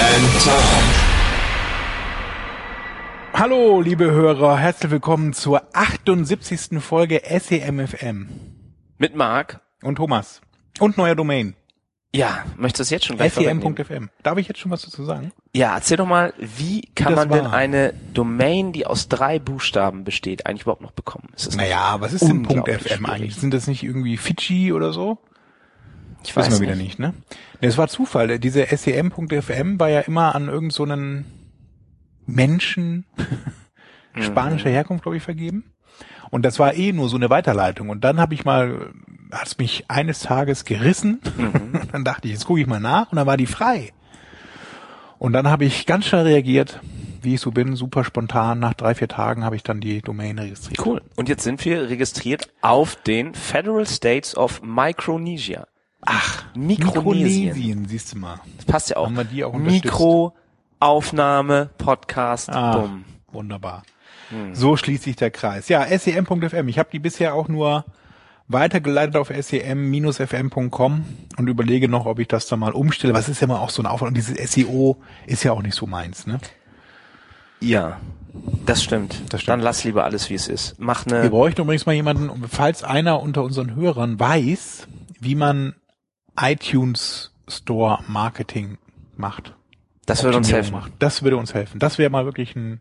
and Tom. Hallo, liebe Hörer, herzlich willkommen zur 78. Folge SEMFM. Mit Marc. Und Thomas. Und neuer Domain. Ja, möchtest du es jetzt schon gleich? SEM.fm. Darf ich jetzt schon was dazu sagen? Ja, erzähl doch mal, wie kann das man denn war. eine Domain, die aus drei Buchstaben besteht, eigentlich überhaupt noch bekommen? Ist das nicht Naja, was ist denn .fm schwierig? eigentlich? Sind das nicht irgendwie Fidschi oder so? Ich Wissen weiß wir wieder nicht, ne? Nee, es war Zufall. Diese SEM.fm war ja immer an irgend so Menschen spanischer Herkunft, glaube ich, vergeben. Und das war eh nur so eine Weiterleitung. Und dann habe ich mal, hat's mich eines Tages gerissen. Mhm. dann dachte ich, jetzt gucke ich mal nach und dann war die frei. Und dann habe ich ganz schnell reagiert, wie ich so bin, super spontan. Nach drei, vier Tagen habe ich dann die Domain registriert. Cool. Und jetzt sind wir registriert auf den Federal States of Micronesia. Ach, Mikronesien. Mikronesien, siehst du mal. Das passt ja auch. Haben wir die auch? Mikro, Aufnahme, Podcast, Ah, bumm. wunderbar. Hm. So schließt sich der Kreis. Ja, sem.fm. Ich habe die bisher auch nur weitergeleitet auf sem-fm.com und überlege noch, ob ich das da mal umstelle. Was ist ja mal auch so ein Aufwand. Und dieses SEO ist ja auch nicht so meins, ne? Ja, das stimmt. Das stimmt. Dann lass lieber alles, wie es ist. Mach Wir eine, bräuchten übrigens mal jemanden, falls einer unter unseren Hörern weiß, wie man iTunes Store Marketing macht. das würde uns helfen. Macht. Das würde uns helfen. Das wäre mal wirklich ein,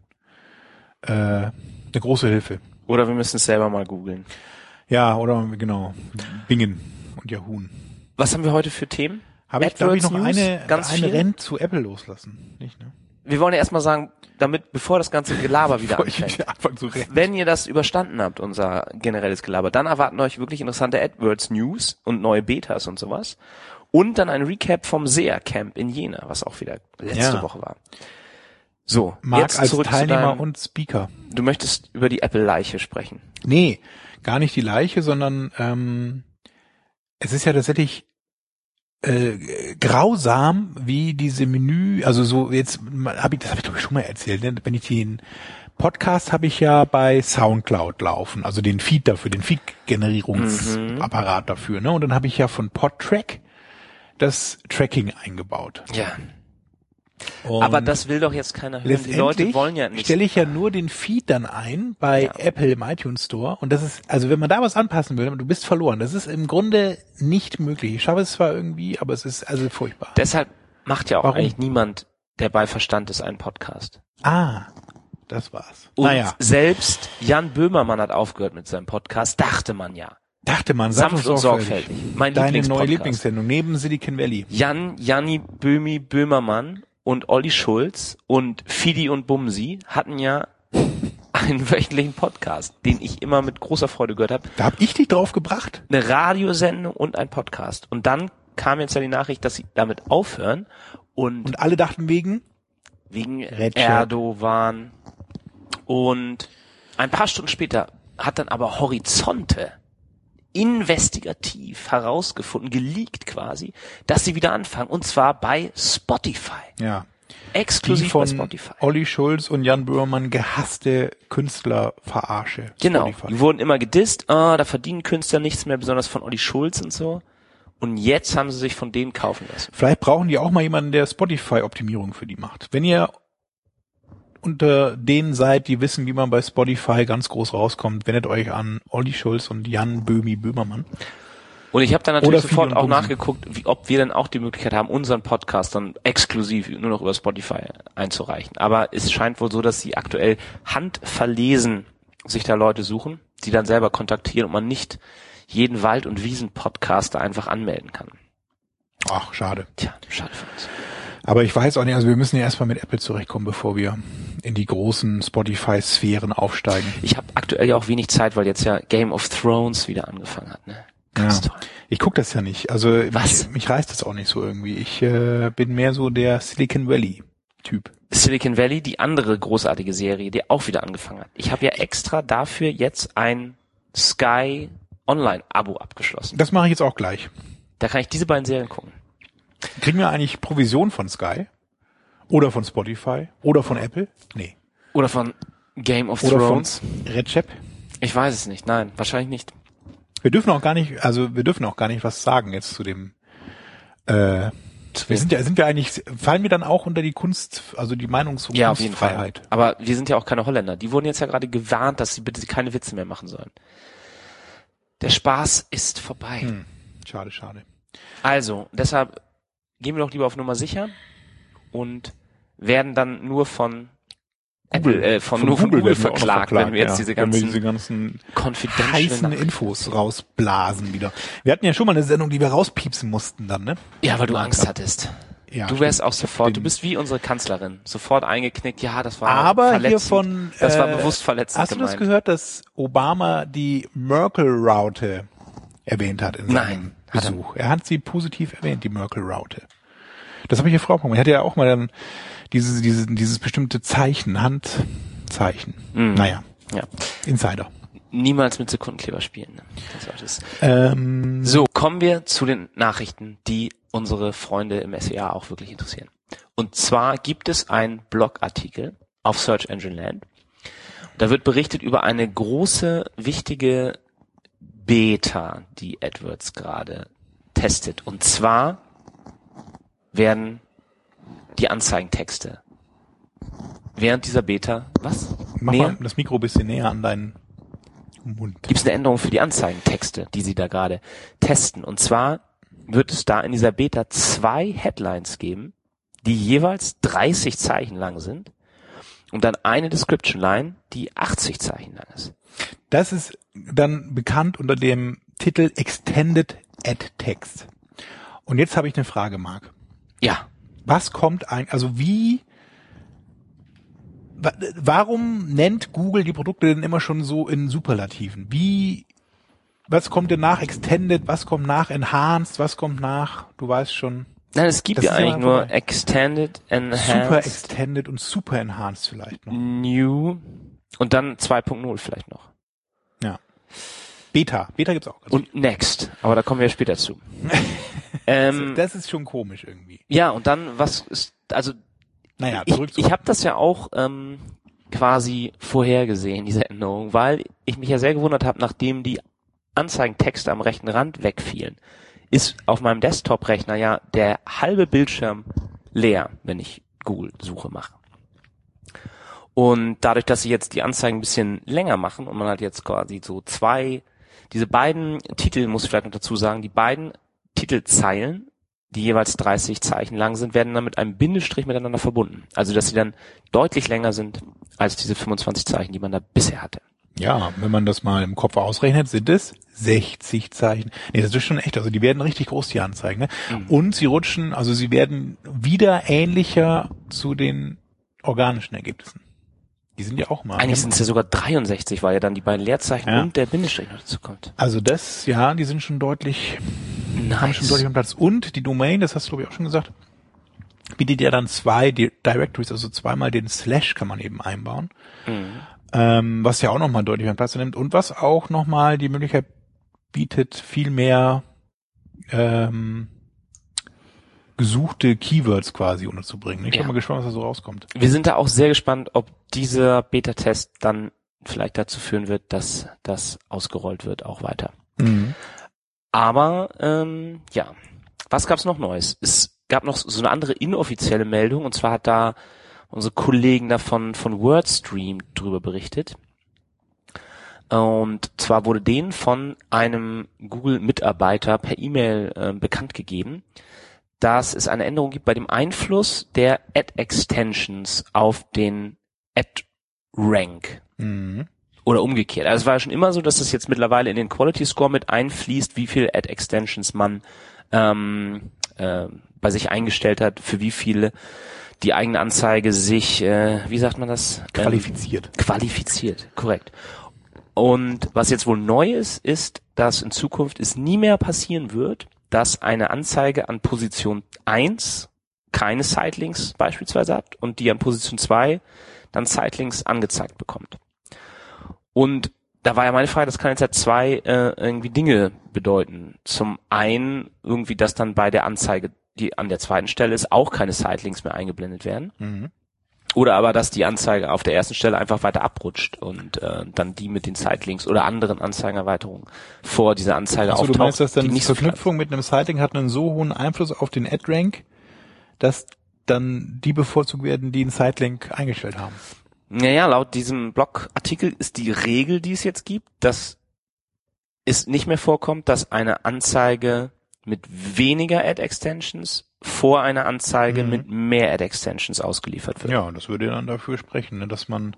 äh, eine große Hilfe. Oder wir müssen es selber mal googeln. Ja, oder genau, Bingen und Yahoo. Was haben wir heute für Themen? Habe ich, ich noch News? eine, ganz eine viel? Rent zu Apple loslassen? Nicht, ne? Wir wollen ja erstmal sagen, damit, bevor das ganze Gelaber wieder anfängt. Wenn ihr das überstanden habt, unser generelles Gelaber, dann erwarten euch wirklich interessante AdWords News und neue Betas und sowas. Und dann ein Recap vom SEA Camp in Jena, was auch wieder letzte Ja. Woche war. So, Mark jetzt als zurück Teilnehmer zu deinem, und Speaker. du möchtest über die Apple-Leiche sprechen. Nee, gar nicht die Leiche, sondern ähm, es ist ja tatsächlich äh, grausam, wie diese Menü, also so jetzt habe ich das habe ich glaube ich schon mal erzählt, ne? wenn ich den Podcast habe ich ja bei SoundCloud laufen, also den Feed dafür, den Feed-Generierungsapparat dafür, ne? Und dann habe ich ja von PodTrack das Tracking eingebaut. Ja. Und Aber das will doch jetzt keiner hören. Die Leute wollen ja nicht. stelle ich ja nur den Feed dann ein bei Ja. Apple im iTunes Store und das ist, also wenn man da was anpassen will, du bist verloren. Das ist im Grunde nicht möglich. Ich schaffe es zwar irgendwie, aber es ist also furchtbar. Deshalb macht ja auch Warum? eigentlich niemand, der bei Verstand ist, einen Podcast. ah, das war's. Und naja, selbst Jan Böhmermann hat aufgehört mit seinem Podcast, dachte man ja. dachte man, Sanft und sorgfältig. Mein Deine neue. Lieblingssendung neben Silicon Valley. Jan, Janni Böhmi Böhmermann und Olli Schulz und Fidi und Bumsi hatten ja einen wöchentlichen Podcast, den ich immer mit großer Freude gehört habe. Da hab ich dich drauf gebracht. Eine Radiosendung und ein Podcast. Und dann kam jetzt ja die Nachricht, dass sie damit aufhören und, Und alle dachten wegen, wegen. Erdogan und ein paar Stunden später hat dann aber Horizonte investigativ herausgefunden, geleakt quasi, dass sie wieder anfangen und zwar bei Spotify. ja, Exklusiv von bei Spotify. Olli Schulz und Jan Böhmermann gehasste Künstlerverarsche. Genau. Spotify. Die wurden immer gedisst, ah, da verdienen Künstler nichts mehr, besonders von Olli Schulz und so. Und jetzt haben sie sich von denen kaufen lassen. Vielleicht brauchen die auch mal jemanden, der Spotify-Optimierung für die macht. Wenn ihr unter denen seid, die wissen, wie man bei Spotify ganz groß rauskommt, wendet euch an Olli Schulz und Jan Böhmi Böhmermann. Und ich habe dann natürlich sofort auch nachgeguckt, wie, ob wir dann auch die Möglichkeit haben, unseren Podcast dann exklusiv nur noch über Spotify einzureichen. Aber es scheint wohl so, dass sie aktuell handverlesen sich da Leute suchen, die dann selber kontaktieren und man nicht jeden Wald- und Wiesen-Podcaster einfach anmelden kann. Ach, schade. Tja, schade für uns. Aber ich weiß auch nicht, also wir müssen ja erstmal mit Apple zurechtkommen, bevor wir in die großen Spotify-Sphären aufsteigen. Ich habe aktuell ja auch wenig Zeit, weil jetzt ja Game of Thrones wieder angefangen hat. Ne? Ganz Ja. toll. Ich guck das ja nicht. Also Was? Mich, mich reißt das auch nicht so irgendwie. Ich äh, bin mehr so der Silicon Valley Typ. Silicon Valley, die andere großartige Serie, die auch wieder angefangen hat. Ich habe ja extra dafür jetzt ein Sky Online-Abo abgeschlossen. Das mache ich jetzt auch gleich. Da kann ich diese beiden Serien gucken. Kriegen wir eigentlich Provision von Sky? Oder von Spotify? Oder von Apple? Nee. Oder von Game of Oder Thrones. von Recep? Ich weiß es nicht. Nein, wahrscheinlich nicht. Wir dürfen auch gar nicht, also wir dürfen auch gar nicht was sagen jetzt zu dem. Äh, wir sind ja, sind wir eigentlich, fallen wir dann auch unter die Kunst, also die Meinungs- Ja, auf jeden Fall. Aber wir sind ja auch keine Holländer. Die wurden jetzt ja gerade gewarnt, dass sie bitte keine Witze mehr machen sollen. Der Spaß ist vorbei. Hm. Schade, schade. Also, deshalb gehen wir doch lieber auf Nummer sicher und werden dann nur von Apple, äh, von, nur von Google werden wir auch noch verklagt, wenn wir jetzt ja, diese ganzen diese ganzen heißen Infos rausblasen wieder. Wir hatten ja schon mal eine Sendung, die wir rauspiepsen mussten dann, ne? Ja, weil du Angst hattest. Ja, du wärst stimmt. auch sofort, du bist wie unsere Kanzlerin, sofort eingeknickt. Ja, das war Aber hier verletzend. von, das war äh, bewusst verletzend Hast du das gemeint. gehört, dass Obama die Merkel-Route erwähnt hat in seinem Nein, hat er Besuch? Er. hat sie positiv erwähnt, die Merkel-Route. Das habe ich ja Frau Er hatte ja auch mal dann dieses, dieses, dieses bestimmte Zeichen, Handzeichen. Mhm. Naja, Ja. Insider. Niemals mit Sekundenkleber spielen. ne? Das war das. Ähm, So, kommen wir zu den Nachrichten, die unsere Freunde im SEA auch wirklich interessieren. Und zwar gibt es einen Blogartikel auf Search Engine Land. Da wird berichtet über eine große, wichtige Beta, die AdWords gerade testet. Und zwar werden die Anzeigentexte während dieser Beta, was? mach Näher? mal das Mikro ein bisschen näher an deinen Mund. gibt es eine Änderung für die Anzeigentexte, die sie da gerade testen. Und zwar wird es da in dieser Beta zwei Headlines geben, die jeweils 30 Zeichen lang sind und dann eine Description Line, die 80 Zeichen lang ist. Das ist dann bekannt unter dem Titel Extended Ad Text. Und jetzt habe ich eine Frage, Marc. Ja, Was kommt eigentlich, also wie, wa- warum nennt Google die Produkte denn immer schon so in Superlativen? Wie, was kommt denn nach Extended, was kommt nach Enhanced, was kommt nach, du weißt schon, nein, es gibt Das ja eigentlich nur. Extended, Super Enhanced, Extended und Super Enhanced vielleicht noch. New und dann 2.0 vielleicht noch. Ja. Beta, Beta gibt's auch. Und Next, aber da kommen wir später zu. ähm, das ist schon komisch irgendwie. ja, und dann, was ist, also Naja, ich, zurück zu ich habe das ja auch ähm, quasi vorhergesehen, diese Änderung, weil ich mich ja sehr gewundert habe, nachdem die Anzeigentexte am rechten Rand wegfielen, ist auf meinem Desktop-Rechner ja der halbe Bildschirm leer, wenn ich Google-Suche mache. Und dadurch, dass sie jetzt die Anzeigen ein bisschen länger machen und man hat jetzt quasi so zwei, diese beiden Titel, muss ich vielleicht noch dazu sagen, die beiden Titelzeilen, die jeweils 30 Zeichen lang sind, werden dann mit einem Bindestrich miteinander verbunden. Also, dass sie dann deutlich länger sind als diese 25 Zeichen, die man da bisher hatte. Ja, wenn man das mal im Kopf ausrechnet, sind es 60 Zeichen. Nee, das ist schon echt. Also die werden richtig groß, die Anzeigen. Ne? Mhm. Und sie rutschen, also sie werden wieder ähnlicher zu den organischen Ergebnissen. Die sind ja auch mal. Eigentlich sind es ja sogar 63, weil ja dann die beiden Leerzeichen Ja. und der Bindestrich noch dazu kommt. also das, ja, die sind schon deutlich, haben schon deutlich am Platz. Und die Domain, das hast du glaube ich auch schon gesagt, bietet ja dann zwei Di- Directories, also zweimal den Slash kann man eben einbauen. Mhm. Ähm, was ja auch nochmal deutlich an Platz nimmt und was auch nochmal die Möglichkeit bietet, viel mehr ähm, gesuchte Keywords quasi unterzubringen. Ich bin Ja. mal gespannt, was da so rauskommt. Wir sind da auch sehr gespannt, ob dieser Beta-Test dann vielleicht dazu führen wird, dass das ausgerollt wird, auch weiter. Aber ähm, ja, was gab's noch Neues? Es gab noch so eine andere inoffizielle Meldung und zwar hat da unsere Kollegen davon von WordStream drüber berichtet. Und zwar wurde denen von einem Google-Mitarbeiter per E-Mail äh, bekannt gegeben, dass es eine Änderung gibt bei dem Einfluss der Ad-Extensions auf den Ad-Rank Mhm. oder umgekehrt. Also es war ja schon immer so, dass es jetzt mittlerweile in den Quality Score mit einfließt, wie viel Ad Extensions man ähm, äh, bei sich eingestellt hat, für wie viele die eigene Anzeige sich, äh, wie sagt man das? Ähm, Qualifiziert. qualifiziert, korrekt. Und was jetzt wohl neu ist, ist, dass in Zukunft es nie mehr passieren wird, dass eine Anzeige an Position 1 keine Sightlinks beispielsweise hat und die an Position 2 dann Sightlinks angezeigt bekommt. Und da war ja meine Frage, das kann jetzt ja zwei äh, irgendwie Dinge bedeuten. Zum einen irgendwie, dass dann bei der Anzeige, die an der zweiten Stelle ist, auch keine Sightlinks mehr eingeblendet werden. Mhm. Oder aber, dass die Anzeige auf der ersten Stelle einfach weiter abrutscht und äh, dann die mit den Sightlinks oder anderen Anzeigenerweiterungen vor dieser Anzeige Also auftaucht. du meinst, dass dann die nicht so Verknüpfung mit einem Sighting hat einen so hohen Einfluss auf den Ad-Rank, dass dann die bevorzugt werden, die einen Sightlink eingestellt haben. Naja, laut diesem Blogartikel ist die Regel, die es jetzt gibt, dass es nicht mehr vorkommt, dass eine Anzeige mit weniger Ad-Extensions vor einer Anzeige Mhm. mit mehr Ad-Extensions ausgeliefert wird. Ja, das würde dann dafür sprechen, ne, dass man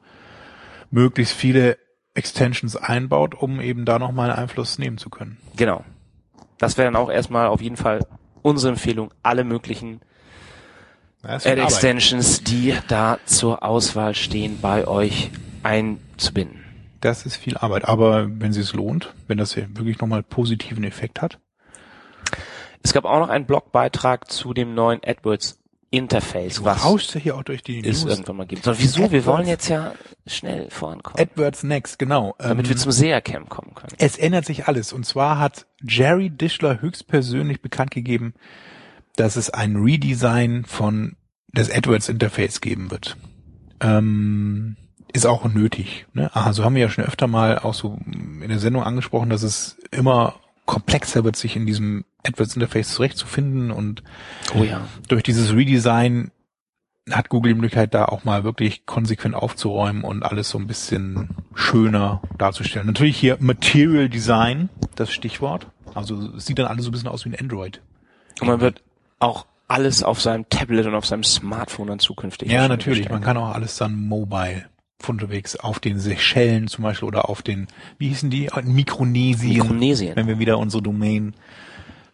möglichst viele Extensions einbaut, um eben da nochmal Einfluss nehmen zu können. Genau. Das wäre dann auch erstmal auf jeden Fall unsere Empfehlung, alle möglichen. Ad-Extensions, die da zur Auswahl stehen, bei euch einzubinden. Das ist viel Arbeit, aber wenn sie es lohnt, wenn das hier wirklich nochmal positiven Effekt hat. Es gab auch noch einen Blogbeitrag zu dem neuen AdWords Interface, was Rauscht ja hier auch durch die es News. irgendwann mal gibt. So, wieso? Wir AdWords. wollen jetzt ja schnell vorankommen, AdWords Next, genau. damit Ähm, wir zum SEA-Camp kommen können. Es ändert sich alles. Und zwar hat Jerry Dischler höchstpersönlich bekannt gegeben, dass es ein Redesign von des AdWords Interface geben wird. Ähm, ist auch nötig. Ne? Also haben wir ja schon öfter mal auch so in der Sendung angesprochen, dass es immer komplexer wird, sich in diesem AdWords Interface zurechtzufinden und Oh ja. durch dieses Redesign hat Google die Möglichkeit, da auch mal wirklich konsequent aufzuräumen und alles so ein bisschen schöner darzustellen. Natürlich hier Material Design, das Stichwort. Also es sieht dann alles so ein bisschen aus wie ein Android. Und man wird auch alles auf seinem Tablet und auf seinem Smartphone dann zukünftig. Ja, natürlich. Man kann auch alles dann mobile von unterwegs auf den Seychellen zum Beispiel oder auf den, wie hießen die? Mikronesien. Mikronesien. Wenn wir wieder unsere Domain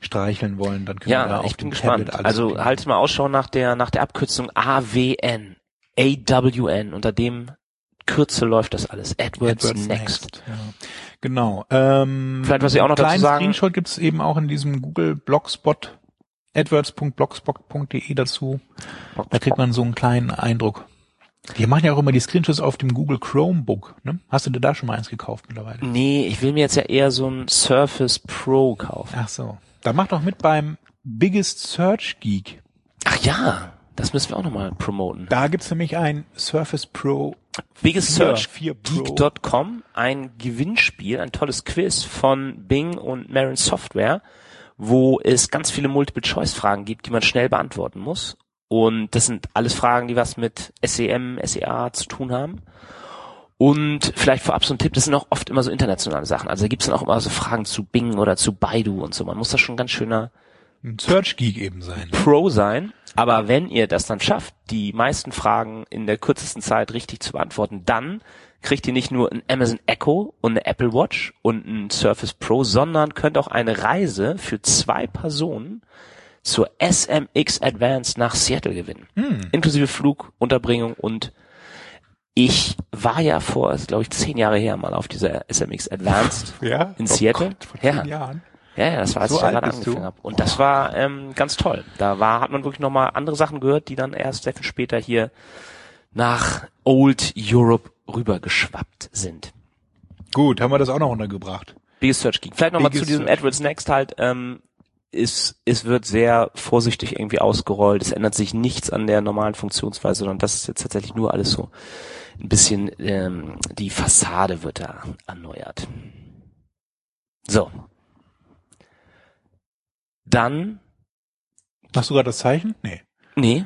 streicheln wollen, dann können wir da Ja, auf dem gespannt. Tablet alles Also haltet mal Ausschau nach der, nach der Abkürzung AWN. AWN. Unter dem Kürzel läuft das alles. AdWords, AdWords Next. Ja. Genau. Ähm, Vielleicht, was ich auch noch dazu sagen- Screenshot gibt's eben auch in diesem Google Blogspot, adwords.blogspot.de dazu. Da kriegt man so einen kleinen Eindruck. Die machen ja auch immer die Screenshots auf dem Google Chromebook. Ne? Hast du dir da schon mal eins gekauft mittlerweile? Nee, ich will mir jetzt ja eher so ein Surface Pro kaufen. Ach so. Da macht doch mit beim Biggest Search Geek. Ach ja, das müssen wir auch nochmal promoten. Da gibt's nämlich ein Surface Pro. Biggest Vier- Search vier Pro. Geek.com, ein Gewinnspiel, ein tolles Quiz von Bing und Marin Software, wo es ganz viele Multiple-Choice-Fragen gibt, die man schnell beantworten muss. Und das sind alles Fragen, die was mit SEM, SEA zu tun haben. Und vielleicht vorab so ein Tipp, das sind auch oft immer so internationale Sachen. Also da gibt's dann auch immer so Fragen zu Bing oder zu Baidu und so. Man muss da schon ganz schöner Ein Search Geek eben sein. Pro sein. Aber wenn ihr das dann schafft, die meisten Fragen in der kürzesten Zeit richtig zu beantworten, dann kriegt ihr nicht nur ein Amazon Echo und eine Apple Watch und ein Surface Pro, sondern könnt auch eine Reise für zwei Personen zur SMX Advance nach Seattle gewinnen. Inklusive Flug, Unterbringung und ich war ja vor, glaube ich, zehn Jahre her mal auf dieser SMX Advanced Ja? in Oh Seattle. Gott, vor ja. zehn Jahren. Ja, ja, das war, als So ich da gerade angefangen habe. Und das war ähm, ganz toll. Da war, hat man wirklich nochmal andere Sachen gehört, die dann erst sehr viel später hier nach Old Europe rübergeschwappt sind. Gut, haben wir das auch noch untergebracht. Biggest Search Geek. Vielleicht nochmal zu diesem. AdWords Next halt, ähm, ist, es wird sehr vorsichtig irgendwie ausgerollt. Es ändert sich nichts an der normalen Funktionsweise, sondern das ist jetzt tatsächlich nur alles so ein bisschen, ähm, die Fassade wird da erneuert. So. Dann, Machst du gerade das Zeichen? Nee. nee,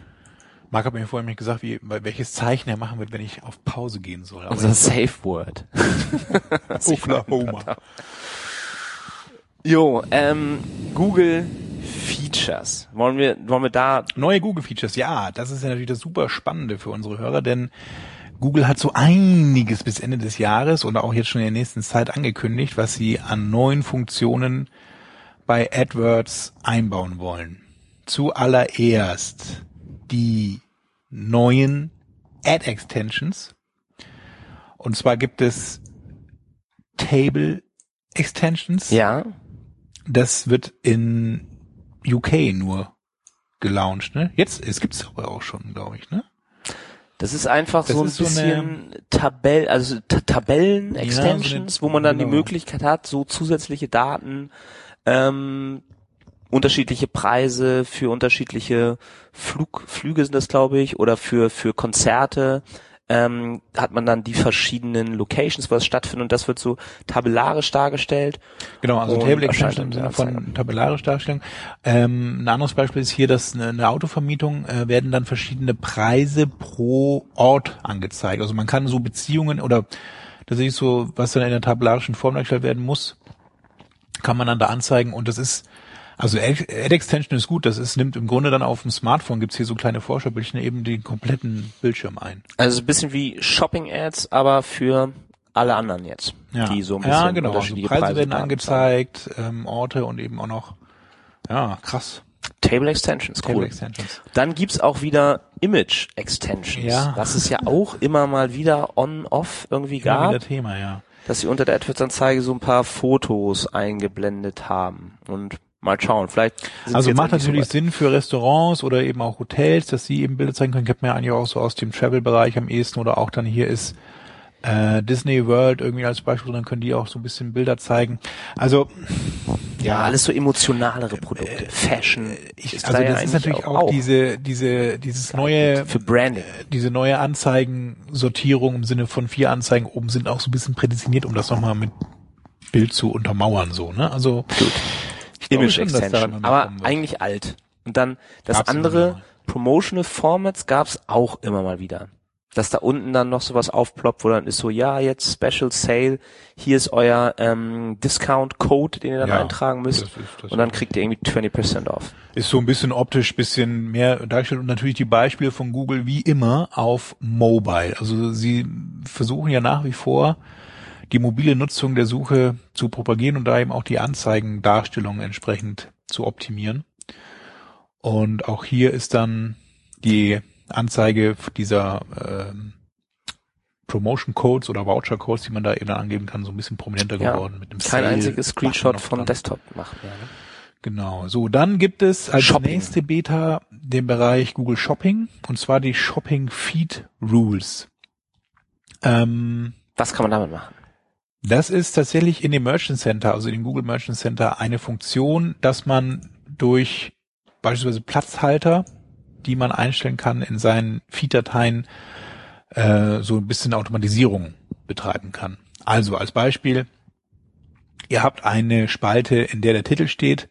Marc hat mir vorhin nicht gesagt, wie, welches Zeichen er machen wird, wenn ich auf Pause gehen soll. Aber unser Safe Word. Oklahoma. Jo, ähm, Google Features. Wollen wir, wollen wir da Neue Google-Features, ja, das ist ja natürlich das super Spannende für unsere Hörer, denn Google hat so einiges bis Ende des Jahres oder auch jetzt schon in der nächsten Zeit angekündigt, was sie an neuen Funktionen bei AdWords einbauen wollen. Zuallererst die neuen Ad-Extensions. Und zwar gibt es Table Extensions. Ja. Das wird in UK nur gelauncht, ne? Jetzt, es gibt's aber auch schon, glaube ich, ne? Das ist einfach Das so ein ist so bisschen Tabell, also Ta- Tabellen Ja, Extensions, so wo man dann die genau. Möglichkeit hat, so zusätzliche Daten, ähm, unterschiedliche Preise für unterschiedliche Flug, Flüge sind das, glaube ich, oder für für Konzerte. Ähm, hat man dann die verschiedenen Locations, wo es stattfindet und das wird so tabellarisch dargestellt. Genau, also Und Table erscheint Extension im Sinne von tabellarisch Darstellung. Ähm, ein anderes Beispiel ist hier, dass eine, eine Autovermietung äh, werden dann verschiedene Preise pro Ort angezeigt. Also man kann so Beziehungen oder das ist so, was dann in der tabellarischen Form dargestellt werden muss, kann man dann da anzeigen und das ist also Ad Extension ist gut, das ist, nimmt im Grunde dann auf dem Smartphone, gibt's hier so kleine Vorschaubildchen, eben den kompletten Bildschirm ein. Also ein bisschen wie Shopping Ads, aber für alle anderen jetzt, die so ein bisschen ja, genau. Also Preise, Preise werden angezeigt, ähm, Orte und eben auch noch, ja, krass. Table Extensions, Table cool. Extensions. Dann gibt's auch wieder Image Extensions, Ja. was es ja auch immer mal wieder on-off irgendwie Immer gab, wieder Thema, ja. dass sie unter der AdWords-Anzeige so ein paar Fotos eingeblendet haben und mal schauen, vielleicht Also macht natürlich soweit. Sinn für Restaurants oder eben auch Hotels, dass sie eben Bilder zeigen können. Ich habe mir eigentlich auch so aus dem Travel-Bereich am ehesten oder auch dann hier ist äh, Disney World irgendwie als Beispiel, dann können die auch so ein bisschen Bilder zeigen. Also ja, alles so emotionalere Produkte, Fashion. ich, ist also da ja das ist eigentlich natürlich auch, diese diese dieses neue für Branding. diese neue Anzeigensortierung im Sinne von vier Anzeigen oben sind auch so ein bisschen prädestiniert, um das nochmal mit Bild zu untermauern so, ne? Also glaube Image schon, Extension, aber eigentlich alt. Und dann das Gab's andere. Promotional Formats gab's auch immer mal wieder. Dass da unten dann noch sowas aufploppt, wo dann ist so, ja, jetzt Special Sale, hier ist euer ähm, Discount Code, den ihr dann Ja, eintragen müsst. das ist- das und dann kriegt ihr irgendwie 20% off. ist so ein bisschen optisch bisschen mehr dargestellt und natürlich die Beispiele von Google wie immer auf Mobile. Also sie versuchen ja nach wie vor die mobile Nutzung der Suche zu propagieren und da eben auch die Anzeigendarstellung entsprechend zu optimieren. Und auch hier ist dann die Anzeige dieser ähm, Promotion Codes oder Voucher Codes, die man da eben angeben kann, so ein bisschen prominenter Ja, geworden mit dem Kein einziges Screenshot von. Desktop macht mehr. Ne? Genau. So, dann gibt es als Shopping. nächste Beta den Bereich Google Shopping und zwar die Shopping Feed Rules. Ähm, Was kann man damit machen? Das ist tatsächlich in dem Merchant Center, also in dem Google Merchant Center, eine Funktion, dass man durch beispielsweise Platzhalter, die man einstellen kann in seinen Feed-Dateien, äh, so ein bisschen Automatisierung betreiben kann. Also als Beispiel, ihr habt eine Spalte, in der der Titel steht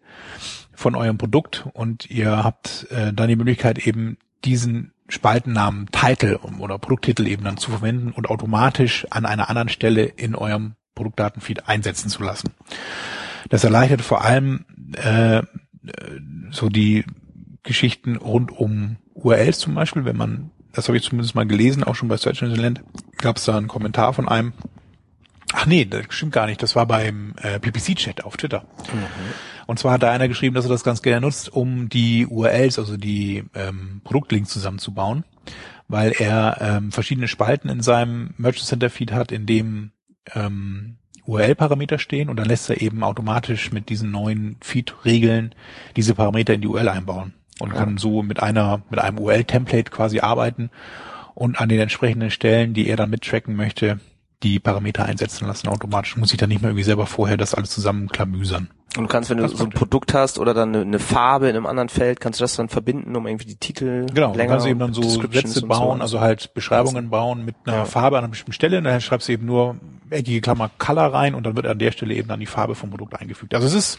von eurem Produkt und ihr habt äh, dann die Möglichkeit eben diesen Spaltennamen Title oder Produkttitel eben dann zu verwenden und automatisch an einer anderen Stelle in eurem Produktdatenfeed einsetzen zu lassen. Das erleichtert vor allem äh, so die Geschichten rund um URLs zum Beispiel, wenn man, das habe ich zumindest mal gelesen, auch schon bei Search Engine Land, gab es da einen Kommentar von einem, ach nee, das stimmt gar nicht, das war beim äh, PPC-Chat auf Twitter. Und zwar hat da einer geschrieben, dass er das ganz gerne nutzt, um die URLs, also die ähm, Produktlinks zusammenzubauen, weil er ähm, verschiedene Spalten in seinem Merchant Center Feed hat, in dem ähm, URL-Parameter stehen und dann lässt er eben automatisch mit diesen neuen Feed-Regeln diese Parameter in die URL einbauen und kann so mit einer mit einem URL-Template quasi arbeiten und an den entsprechenden Stellen, die er dann mittracken möchte, die Parameter einsetzen lassen automatisch. Muss ich dann nicht mehr irgendwie selber vorher das alles zusammenklamüsern. Und du kannst, wenn du Das so ein. Produkt hast oder dann eine, eine Farbe in einem anderen Feld, kannst du das dann verbinden, um irgendwie die Titel Genau, du länger kannst eben dann so Sätze und so bauen, also halt Beschreibungen bauen mit einer Ja. Farbe an einer bestimmten Stelle und dann schreibst du eben nur eckige Klammer Color rein und dann wird an der Stelle eben dann die Farbe vom Produkt eingefügt. Also es ist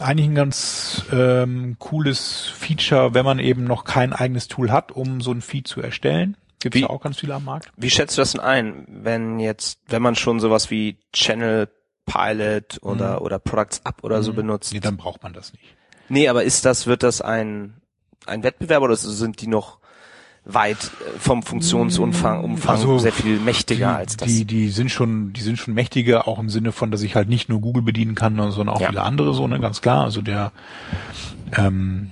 eigentlich ein ganz ähm, cooles Feature, wenn man eben noch kein eigenes Tool hat, um so ein Feed zu erstellen. Gibt es ja auch ganz viele am Markt. Wie schätzt du das denn ein, wenn jetzt, wenn man schon sowas wie Channel Pilot oder, oder Products Up oder so benutzt? Nee, dann braucht man das nicht. Nee, aber ist das, wird das ein, ein Wettbewerb oder sind die noch weit äh, vom Funktionsumfang Umfang Also, sehr viel mächtiger die, als das? Die, die sind schon, die sind schon mächtiger, auch im Sinne von, dass ich halt nicht nur Google bedienen kann, sondern auch Ja. viele andere so, ne, ganz klar. Also der, ähm,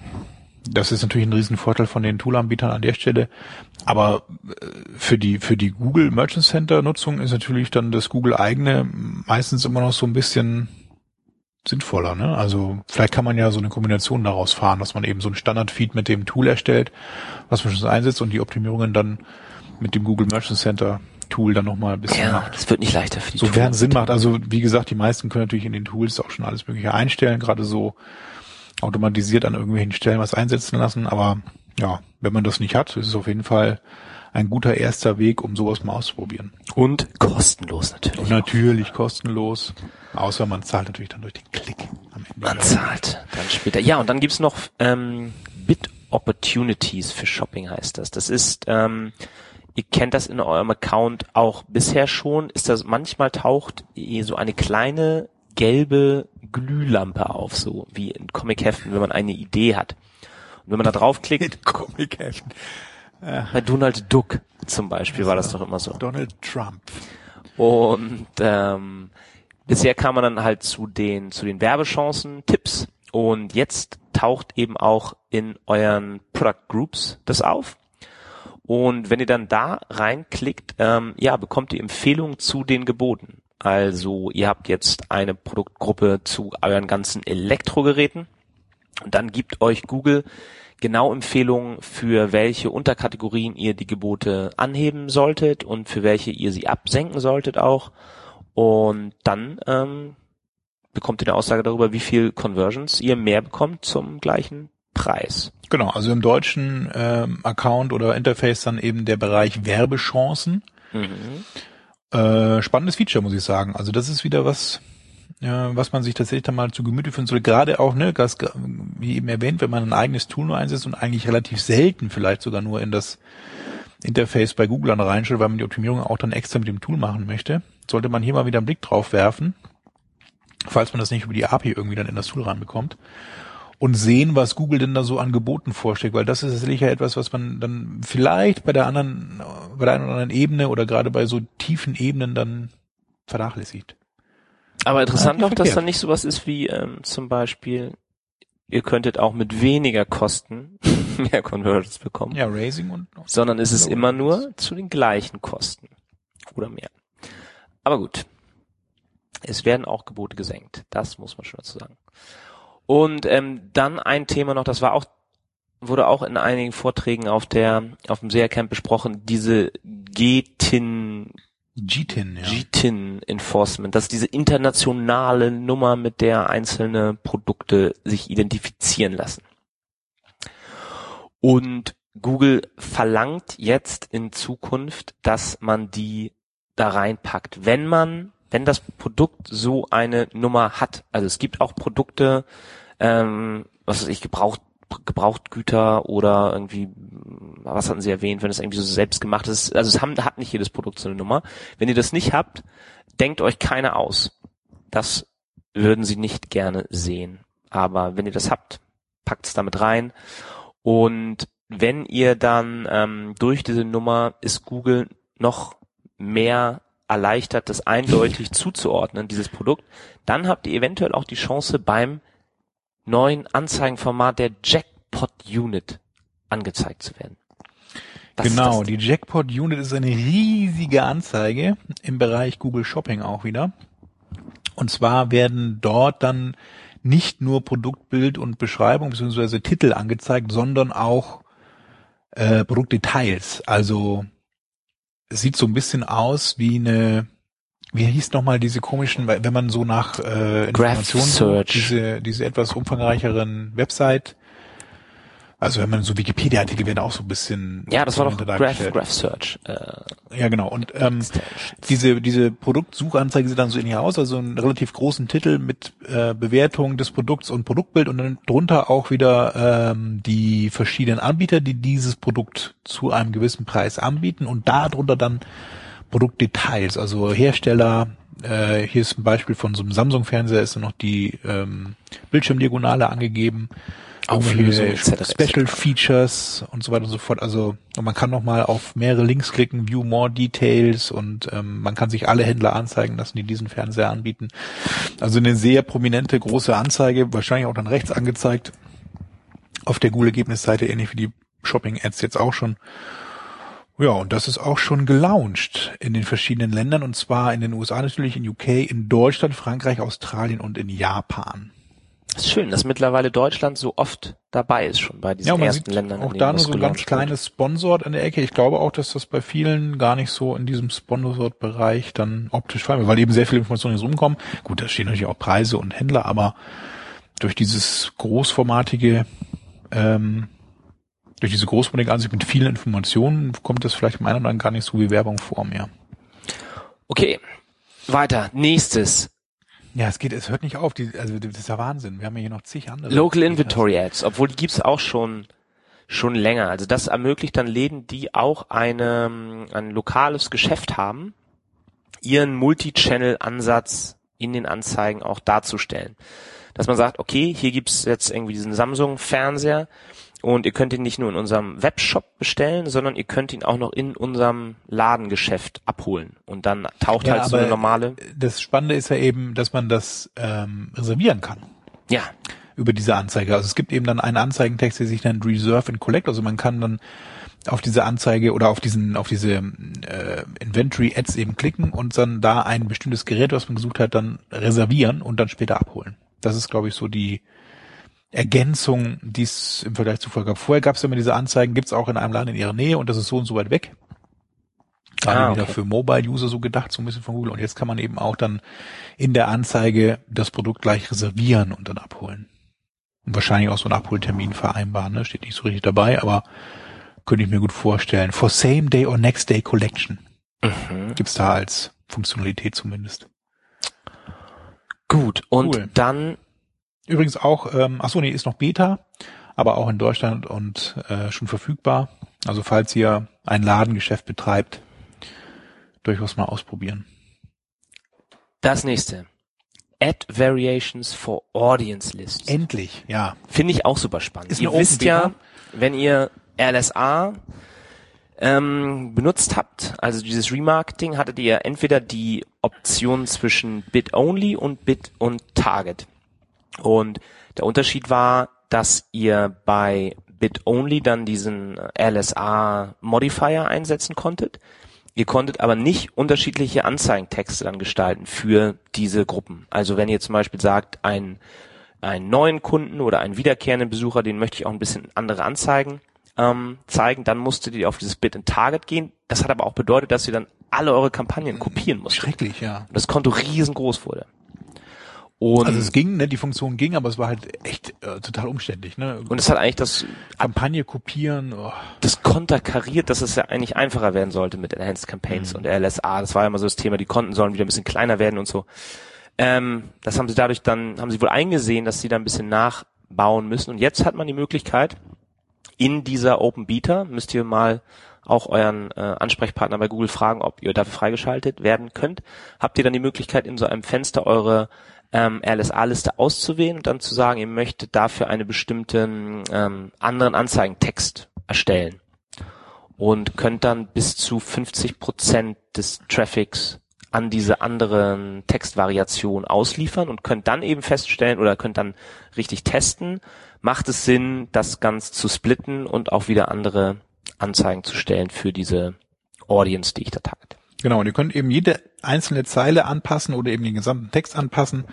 Das ist natürlich ein Riesenvorteil von den Toolanbietern an der Stelle. Aber äh, für die, für die Google Merchant Center Nutzung ist natürlich dann das Google eigene meistens immer noch so ein bisschen sinnvoller, ne? Also vielleicht kann man ja so eine Kombination daraus fahren, dass man eben so ein Standard-Feed mit dem Tool erstellt, was man schon einsetzt und die Optimierungen dann mit dem Google Merchant Center Tool dann nochmal ein bisschen Ja, macht. das wird nicht leichter für die Sofern. Sinn macht. Also wie gesagt, die meisten können natürlich in den Tools auch schon alles Mögliche einstellen, gerade so automatisiert an irgendwelchen Stellen was einsetzen lassen. Aber ja, wenn man das nicht hat, ist es auf jeden Fall ein guter erster Weg, um sowas mal auszuprobieren. Und kostenlos natürlich. Und natürlich kostenlos, außer man zahlt natürlich dann durch den Klick am Ende. Man zahlt dann später. Ja, und dann gibt's noch ähm, Bit Opportunities für Shopping heißt das. Das ist, ähm, ihr kennt das in eurem Account auch bisher schon, ist das manchmal taucht eh so eine kleine gelbe Glühlampe auf, so wie in Comicheften, wenn man eine Idee hat. Und wenn man da draufklickt, Comicheften. bei Donald Duck zum Beispiel war das doch immer so. Donald Trump. Und ähm, bisher kam man dann halt zu den zu den Werbechancen, Tipps und jetzt taucht eben auch in euren Product Groups das auf. Und wenn ihr dann da reinklickt, ähm, ja, bekommt ihr Empfehlungen zu den Geboten. Also ihr habt jetzt eine Produktgruppe zu euren ganzen Elektrogeräten und dann gibt euch Google genau Empfehlungen für welche Unterkategorien ihr die Gebote anheben solltet und für welche ihr sie absenken solltet auch. Und dann ähm, bekommt ihr eine Aussage darüber, wie viel Conversions ihr mehr bekommt zum gleichen Preis. Genau, also im deutschen ähm, Account oder Interface dann eben der Bereich Werbechancen. Äh, spannendes Feature, muss ich sagen. Also das ist wieder was, ja, was man sich tatsächlich dann mal zu Gemüte führen soll. Gerade auch, ne, das, wie eben erwähnt, wenn man ein eigenes Tool nur einsetzt und eigentlich relativ selten vielleicht sogar nur in das Interface bei Google dann reinschaut, weil man die Optimierung auch dann extra mit dem Tool machen möchte, sollte man hier mal wieder einen Blick drauf werfen, falls man das nicht über die API irgendwie dann in das Tool reinbekommt und sehen, was Google denn da so an Geboten vorschlägt, weil das ist sicherlich ja etwas, was man dann vielleicht bei der anderen, bei der einen oder anderen Ebene oder gerade bei so tiefen Ebenen dann vernachlässigt. Aber interessant Ja, auch, nicht dass da nicht sowas ist wie ähm, zum Beispiel, ihr könntet auch mit weniger Kosten mehr Conversions bekommen. Ja, Raising und sondern es ist immer nur zu den gleichen Kosten oder mehr. Aber gut, es werden auch Gebote gesenkt. Das muss man schon dazu sagen. Und ähm, dann ein Thema noch, das war auch wurde auch in einigen Vorträgen auf der auf dem SEA Camp besprochen, diese GTIN GTIN, ja. GTIN Enforcement, das ist diese internationale Nummer, mit der einzelne Produkte sich identifizieren lassen. Und Google verlangt jetzt in Zukunft, dass man die da reinpackt, wenn man, wenn das Produkt so eine Nummer hat. Also es gibt auch Produkte, ähm, was weiß ich, gebraucht Gebrauchtgüter oder irgendwie, was hatten Sie erwähnt, wenn es irgendwie so selbstgemacht ist. Also es haben, hat nicht jedes Produkt so eine Nummer. Wenn ihr das nicht habt, denkt euch keine aus. Das würden Sie nicht gerne sehen. Aber wenn ihr das habt, packt es damit rein. Und wenn ihr dann ähm, durch diese Nummer ist Google noch mehr erleichtert, das eindeutig zuzuordnen, dieses Produkt, dann habt ihr eventuell auch die Chance beim neuen Anzeigenformat der Jackpot Unit angezeigt zu werden. Was genau, die Jackpot Unit ist eine riesige Anzeige im Bereich Google Shopping auch wieder. Und zwar werden dort dann nicht nur Produktbild und Beschreibung bzw. Titel angezeigt, sondern auch äh, Produktdetails. Also es sieht so ein bisschen aus wie eine, wie hieß nochmal diese komischen, wenn man so nach äh, Informationen diese, diese etwas umfangreicheren Website, also wenn man so Wikipedia-Artikel werden auch so ein bisschen Ja, das war doch Graph. Graph Search. Äh, Ja, genau. Und ähm, diese, diese Produktsuchanzeige sieht dann so ähnlich aus, also einen relativ großen Titel mit äh, Bewertung des Produkts und Produktbild und dann drunter auch wieder ähm, die verschiedenen Anbieter, die dieses Produkt zu einem gewissen Preis anbieten und darunter dann Produktdetails, also Hersteller, äh, hier ist ein Beispiel von so einem Samsung-Fernseher, ist dann noch die ähm, Bildschirmdiagonale angegeben. Auflösung, etc., Special Features und so weiter und so fort. Also und man kann noch mal auf mehrere Links klicken, View More Details und ähm, man kann sich alle Händler anzeigen lassen, die diesen Fernseher anbieten. Also eine sehr prominente große Anzeige, wahrscheinlich auch dann rechts angezeigt. auf der Google-Ergebnisseite, ähnlich wie die Shopping-Ads jetzt auch schon. Ja, und das ist auch schon gelauncht in den verschiedenen Ländern und zwar in den USA natürlich, in UK, in Deutschland, Frankreich, Australien und in Japan. Es ist schön, dass mittlerweile Deutschland so oft dabei ist schon bei diesen Ja, man ersten sieht Ländern. auch da nur das so ein ganz kleines Sponsored an der Ecke. Ich glaube auch, dass das bei vielen gar nicht so in diesem Sponsored-Bereich dann optisch fallen, wird, weil eben sehr viele Informationen jetzt rumkommen. Gut, da stehen natürlich auch Preise und Händler, aber durch dieses großformatige, ähm, durch diese großformatige Ansicht mit vielen Informationen kommt das vielleicht im einen oder anderen gar nicht so wie Werbung vor mir. Okay, weiter. Nächstes. Ja, es geht, es hört nicht auf. Die, also das ist ja Wahnsinn. Wir haben ja hier noch zig andere. Local Inventory Ads, obwohl die gibt's auch schon schon länger. Also das ermöglicht dann Läden, die auch eine, ein lokales Geschäft haben, ihren Multi-Channel-Ansatz in den Anzeigen auch darzustellen. Dass man sagt, okay, hier gibt's jetzt irgendwie diesen Samsung-Fernseher und ihr könnt ihn nicht nur in unserem Webshop bestellen, sondern ihr könnt ihn auch noch in unserem Ladengeschäft abholen. Und dann taucht Ja, halt so eine normale, Das Spannende ist ja eben, dass man das ähm, reservieren kann. ja, über diese Anzeige. Also es gibt eben dann einen Anzeigentext, der sich nennt Reserve and Collect. Also man kann dann auf diese Anzeige oder auf diesen, auf diese äh, Inventory Ads eben klicken und dann da ein bestimmtes Gerät, was man gesucht hat, dann reservieren und dann später abholen. Das ist, glaube ich, so die Ergänzung, die es im Vergleich zu vorher gab. Vorher gab es immer diese Anzeigen, gibt es auch in einem Laden in ihrer Nähe und das ist so und so weit weg. Gerade Ah, wieder okay. für Mobile-User so gedacht, so ein bisschen von Google. Und jetzt kann man eben auch dann in der Anzeige das Produkt gleich reservieren und dann abholen. Und wahrscheinlich auch so einen Abholtermin vereinbaren, ne? steht nicht so richtig dabei, aber könnte ich mir gut vorstellen. For Same Day or Next Day Collection mhm. gibt's da als Funktionalität zumindest. gut. Und Cool. dann Übrigens auch, ähm, ach so, nee, ist noch Beta, aber auch in Deutschland und äh, schon verfügbar. Also falls ihr ein Ladengeschäft betreibt, durchaus mal ausprobieren. Das nächste. Add Variations for Audience Lists. Endlich, ja. Finde ich auch super spannend. Ist ihr wisst ja, wenn ihr RLSA ähm, benutzt habt, also dieses Remarketing, hattet ihr entweder die Option zwischen Bit-Only und Bit und Target. Und der Unterschied war, dass ihr bei Bit-Only dann diesen RLSA Modifier einsetzen konntet. Ihr konntet aber nicht unterschiedliche Anzeigentexte dann gestalten für diese Gruppen. Also wenn ihr zum Beispiel sagt, ein, einen neuen Kunden oder einen wiederkehrenden Besucher, den möchte ich auch ein bisschen andere Anzeigen ähm, zeigen, dann musstet ihr auf dieses Bit and Target gehen. Das hat aber auch bedeutet, dass ihr dann alle eure Kampagnen kopieren musstet. Schrecklich, ja. Und das Konto riesengroß wurde. Und, Also es ging, ne, die Funktion ging, aber es war halt echt äh, total umständlich, ne? und es hat eigentlich das, Kampagne kopieren, oh. das konterkariert, dass es ja eigentlich einfacher werden sollte mit Enhanced Campaigns und LSA. Das war ja immer so das Thema, die Konten sollen wieder ein bisschen kleiner werden und so. Ähm, das haben sie dadurch dann, haben sie wohl eingesehen, dass sie da ein bisschen nachbauen müssen. Und jetzt hat man die Möglichkeit, in dieser Open Beta, müsst ihr mal auch euren äh, Ansprechpartner bei Google fragen, ob ihr dafür freigeschaltet werden könnt, habt ihr dann die Möglichkeit, in so einem Fenster eure ähm, RLSA-Liste auszuwählen und dann zu sagen, ihr möchtet dafür einen bestimmten ähm, anderen Anzeigentext erstellen und könnt dann bis zu 50 Prozent des Traffics an diese anderen Textvariationen ausliefern und könnt dann eben feststellen oder könnt dann richtig testen, macht es Sinn, das ganz zu splitten und auch wieder andere Anzeigen zu stellen für diese Audience, die ich da target. Genau, und ihr könnt eben jede einzelne Zeile anpassen oder eben den gesamten Text anpassen.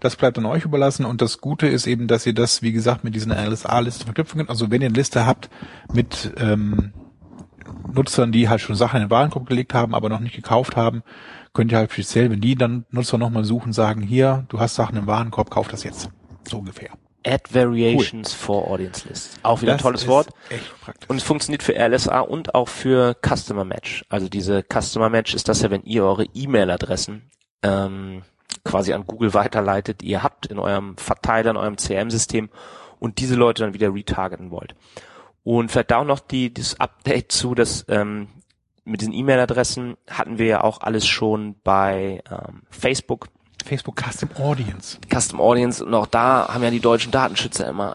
Das bleibt dann euch überlassen. Und das Gute ist eben, dass ihr das, wie gesagt, mit diesen RLSA-Listen verknüpfen könnt. Also wenn ihr eine Liste habt mit ähm, Nutzern, die halt schon Sachen in den Warenkorb gelegt haben, aber noch nicht gekauft haben, könnt ihr halt speziell, wenn die dann Nutzer nochmal suchen, sagen, hier, du hast Sachen im Warenkorb, kauf das jetzt. So ungefähr. Add Variations for Audience Lists. Auch wieder ein Das tolles ist Wort. Und es funktioniert für RLSA und auch für Customer Match. Also diese Customer Match ist das ja, wenn ihr eure E-Mail-Adressen ähm, quasi an Google weiterleitet, ihr habt in eurem Verteiler, in eurem CRM-System und diese Leute dann wieder retargeten wollt. Und vielleicht da auch noch die, das Update zu, dass ähm, mit diesen E-Mail-Adressen hatten wir ja auch alles schon bei ähm, Facebook Facebook Custom Audience. Custom Audience und auch da haben ja die deutschen Datenschützer immer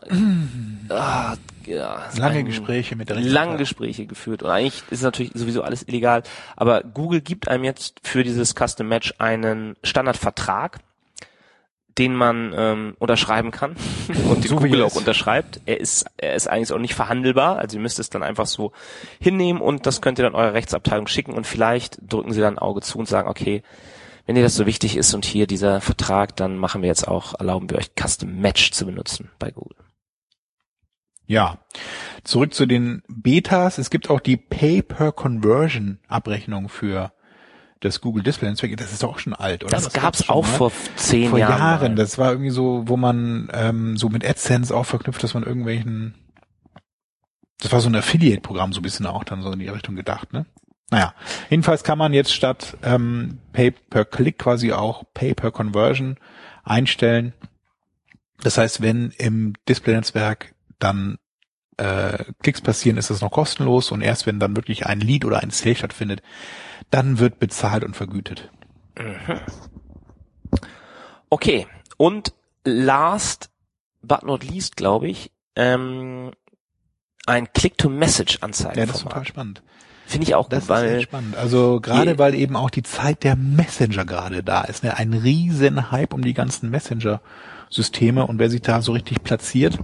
ah, ja, Lange Gespräche mit der lange. Gespräche geführt und eigentlich ist natürlich sowieso alles illegal, aber Google gibt einem jetzt für dieses Custom Match einen Standardvertrag, den man ähm, unterschreiben kann und den So Google auch unterschreibt. Er ist, er ist eigentlich auch nicht verhandelbar, also ihr müsst es dann einfach so hinnehmen und das könnt ihr dann eurer Rechtsabteilung schicken und vielleicht drücken sie dann ein Auge zu und sagen, okay, wenn dir das so wichtig ist und hier dieser Vertrag, dann machen wir jetzt auch, erlauben wir euch Custom Match zu benutzen bei Google. Ja. Zurück zu den Betas. Es gibt auch die Pay-per-Conversion-Abrechnung für das Google Display Netzwerk. Das ist doch auch schon alt, oder? Das, gab's gab's auch mal. vor zehn vor Jahren. Jahren. mal. Das war irgendwie so, wo man ähm, so mit AdSense auch verknüpft, dass man irgendwelchen das war so ein Affiliate-Programm so ein bisschen auch dann so in die Richtung gedacht, ne? Naja, jedenfalls kann man jetzt statt ähm, Pay per Click quasi auch Pay per Conversion einstellen. Das heißt, wenn im Display-Netzwerk dann äh, Klicks passieren, ist das noch kostenlos und erst wenn dann wirklich ein Lead oder ein Sale stattfindet, dann wird bezahlt und vergütet. Okay. Und last but not least, glaube ich, ähm, ein Click-to-Message-Anzeigen. Ja, das ist total spannend. Finde ich auch Das gut, ist weil echt spannend. Also gerade weil eben auch die Zeit der Messenger gerade da ist. Ne? Ein riesen Hype um die ganzen Messenger-Systeme und wer sich da so richtig platziert.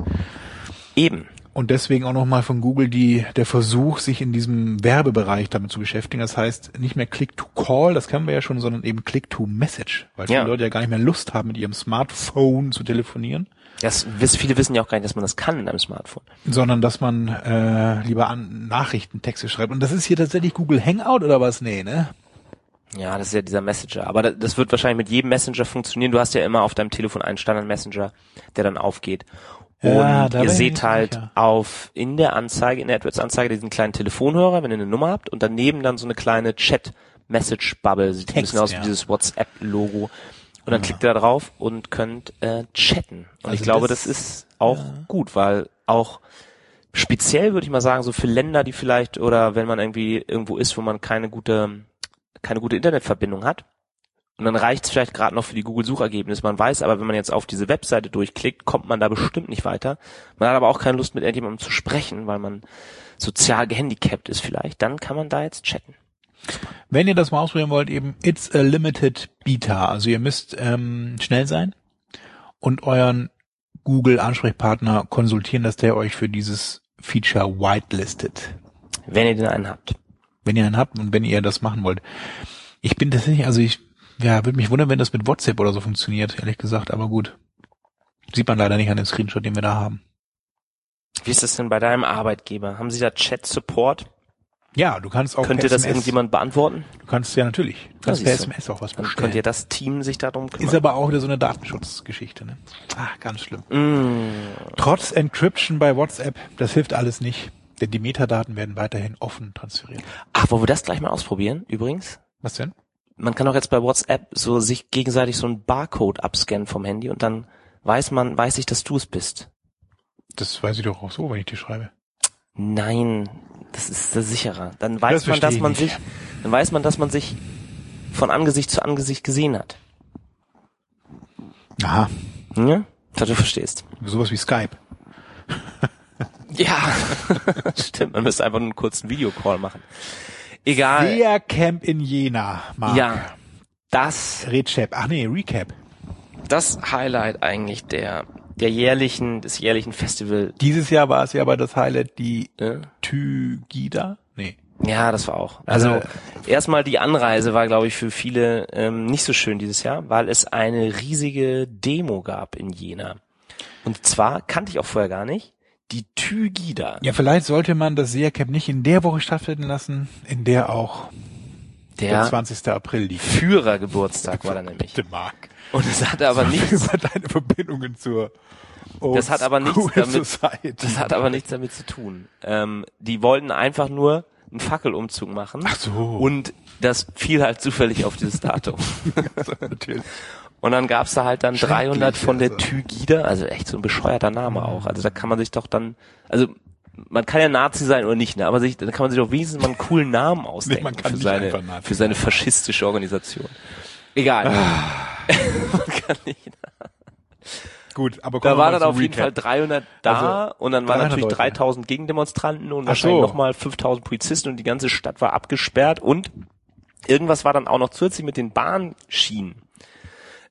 eben. Und deswegen auch nochmal von Google die, der Versuch, sich in diesem Werbebereich damit zu beschäftigen. Das heißt, nicht mehr Click-to-Call, das kennen wir ja schon, sondern eben Click-to-Message. Weil viele Ja. Leute ja gar nicht mehr Lust haben, mit ihrem Smartphone zu telefonieren. Das, wiss- viele wissen ja auch gar nicht, dass man das kann in einem Smartphone. sondern dass man äh, lieber an Nachrichtentexte schreibt. Und das ist hier tatsächlich Google Hangout oder was? Nee, ne? Ja, das ist ja dieser Messenger. Aber da- das wird wahrscheinlich mit jedem Messenger funktionieren. Du hast ja immer auf deinem Telefon einen Standard-Messenger, der dann aufgeht. Und Ja, ihr seht halt sicher. auf in der Anzeige, in der AdWords-Anzeige diesen kleinen Telefonhörer, wenn ihr eine Nummer habt, und daneben dann so eine kleine Chat-Message-Bubble. Sieht ein Text, bisschen aus ja. wie dieses WhatsApp-Logo. Und dann klickt ihr da drauf und könnt äh, chatten. Und ich Also glaube, das- das, ist auch gut, weil auch speziell würde ich mal sagen, so für Länder, die vielleicht oder wenn man irgendwie irgendwo ist, wo man keine gute keine gute Internetverbindung hat und dann reicht es vielleicht gerade noch für die Google Suchergebnisse. Man weiß aber, wenn man jetzt auf diese Webseite durchklickt, kommt man da bestimmt nicht weiter. Man hat aber auch keine Lust mit irgendjemandem zu sprechen, weil man sozial gehandicapt ist vielleicht. Dann kann man da jetzt chatten. Wenn ihr das mal ausprobieren wollt, eben It's a Limited Beta. Also ihr müsst ähm, schnell sein und euren Google-Ansprechpartner konsultieren, dass der euch für dieses Feature whitelistet. Wenn ihr den einen habt. Wenn ihr einen habt und wenn ihr das machen wollt. Ich bin tatsächlich, also ich ja, würde mich wundern, wenn das mit WhatsApp oder so funktioniert, ehrlich gesagt, aber gut. Sieht man leider nicht an dem Screenshot, den wir da haben. Wie ist das denn bei deinem Arbeitgeber? Haben Sie da Chat-Support? Ja, du kannst auch Könnte das irgendjemand beantworten? Du kannst ja natürlich. Du kannst Ja, per. SMS auch was Dann bestellen. könnt ihr das Team sich darum kümmern. Ist aber auch wieder so eine Datenschutzgeschichte, ne? Ah, ganz schlimm. Mm, Trotz Encryption bei WhatsApp, das hilft alles nicht. Denn die Metadaten werden weiterhin offen transferiert. Ach, wollen wir das gleich mal ausprobieren, übrigens? Was denn? Man kann auch jetzt bei WhatsApp so sich gegenseitig so einen Barcode abscannen vom Handy und dann weiß man, weiß ich, dass du es bist. Das weiß ich doch auch so, wenn ich dir schreibe. Nein, das ist das sicherer. Dann Das weiß man, verstehe dass man sich, dann weiß man, dass man sich von Angesicht zu Angesicht gesehen hat. Aha, Ja? Dass du verstehst. sowas wie Skype. Ja, stimmt. Man müsste einfach nur einen kurzen Videocall machen. Egal. Der Camp in Jena, Mark. Ja, das, Recap. Ach nee, Recap. das Highlight eigentlich der, der jährlichen, des jährlichen Festival. Dieses Jahr war es ja aber das Highlight die Ne? Tygida. Nee. Ja, das war auch. Also Also- erstmal die Anreise war, glaube ich, für viele ähm, nicht so schön dieses Jahr, weil es eine riesige Demo gab in Jena. Und zwar kannte ich auch vorher gar nicht die Tygida. Ja, vielleicht sollte man das SEA Camp nicht in der Woche stattfinden lassen, in der auch der, Der 20. April liegt. Führergeburtstag war da nämlich. Mark. Und es hatte aber nichts, Über deine Verbindungen zur Das hat aber nichts Old damit- Society. das hat aber nichts damit zu tun. Ähm, die wollten einfach nur einen Fackelumzug machen. Ach so. Und das fiel halt zufällig auf dieses Datum. Natürlich. Und dann gab's da halt dann 300 von der also. Tygida, also echt so ein bescheuerter Name auch. Also da kann man sich doch dann, also man kann ja Nazi sein oder nicht, ne? aber sich, dann kann man sich doch wenigstens mal einen coolen Namen ausdenken kann für seine, für seine faschistische Organisation. Egal. Ah. man kann nicht. Gut, aber Da waren dann auf jeden Fall Recap. 300 da Also, und dann waren 300 natürlich Leute. 3000 Gegendemonstranten und Ach wahrscheinlich so. nochmal 5000 Polizisten und die ganze Stadt war abgesperrt und irgendwas war dann auch noch zusätzlich mit den Bahnschienen.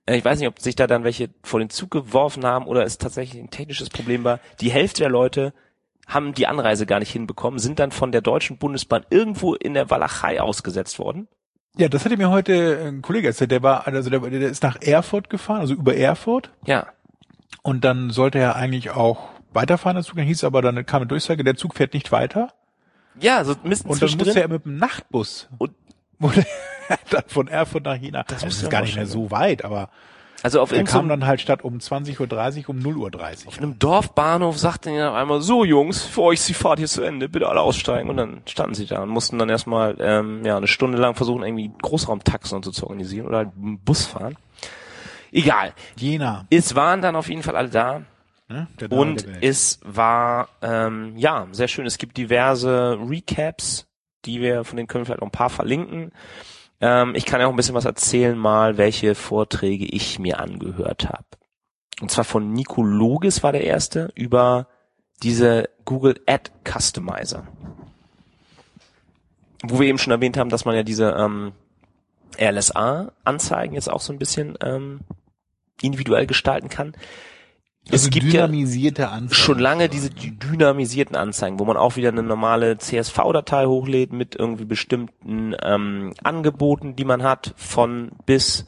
Äh, Ich weiß nicht, ob sich da dann welche vor den Zug geworfen haben oder es tatsächlich ein technisches Problem war. Die Hälfte der Leute haben die Anreise gar nicht hinbekommen, sind dann von der Deutschen Bundesbahn irgendwo in der Walachei ausgesetzt worden. Ja, das hatte mir heute ein Kollege erzählt. Der war, also der, der ist nach Erfurt gefahren, also über Erfurt. Ja. Und dann sollte er eigentlich auch weiterfahren, der Zug. Dann hieß aber, dann kam eine Durchsage, der Zug fährt nicht weiter. Ja, so mitten Und dann musste er mit dem Nachtbus. Und- wurde dann von Erfurt nach Jena. Das, musst ist du dir gar nicht mehr so weit, aber also auf er kam dann halt statt um 20.30 Uhr um 0.30 Uhr. auf einem Dorfbahnhof sagte er auf einmal, so Jungs, für euch ist die Fahrt hier zu Ende, bitte alle aussteigen. Und dann standen sie da und mussten dann erstmal ähm, ja, eine Stunde lang versuchen, irgendwie Großraumtaxen und so zu organisieren oder halt einen Bus fahren. Egal. Jena. Es waren dann auf jeden Fall alle da. Ne? Und es war ähm, ja sehr schön. Es gibt diverse Recaps, die wir von denen können wir vielleicht noch ein paar verlinken. Ähm, ich kann ja auch ein bisschen was erzählen, mal welche Vorträge ich mir angehört habe. Und zwar von Nico Logis war der erste über diese Google Ad Customizer. Wo wir eben schon erwähnt haben, dass man ja diese ähm, RLSA-Anzeigen jetzt auch so ein bisschen ähm, individuell gestalten kann. Also es gibt ja dynamisierte Anzeigen. schon lange diese dy- dynamisierten Anzeigen, wo man auch wieder eine normale CSV-Datei hochlädt mit irgendwie bestimmten ähm, Angeboten, die man hat, von bis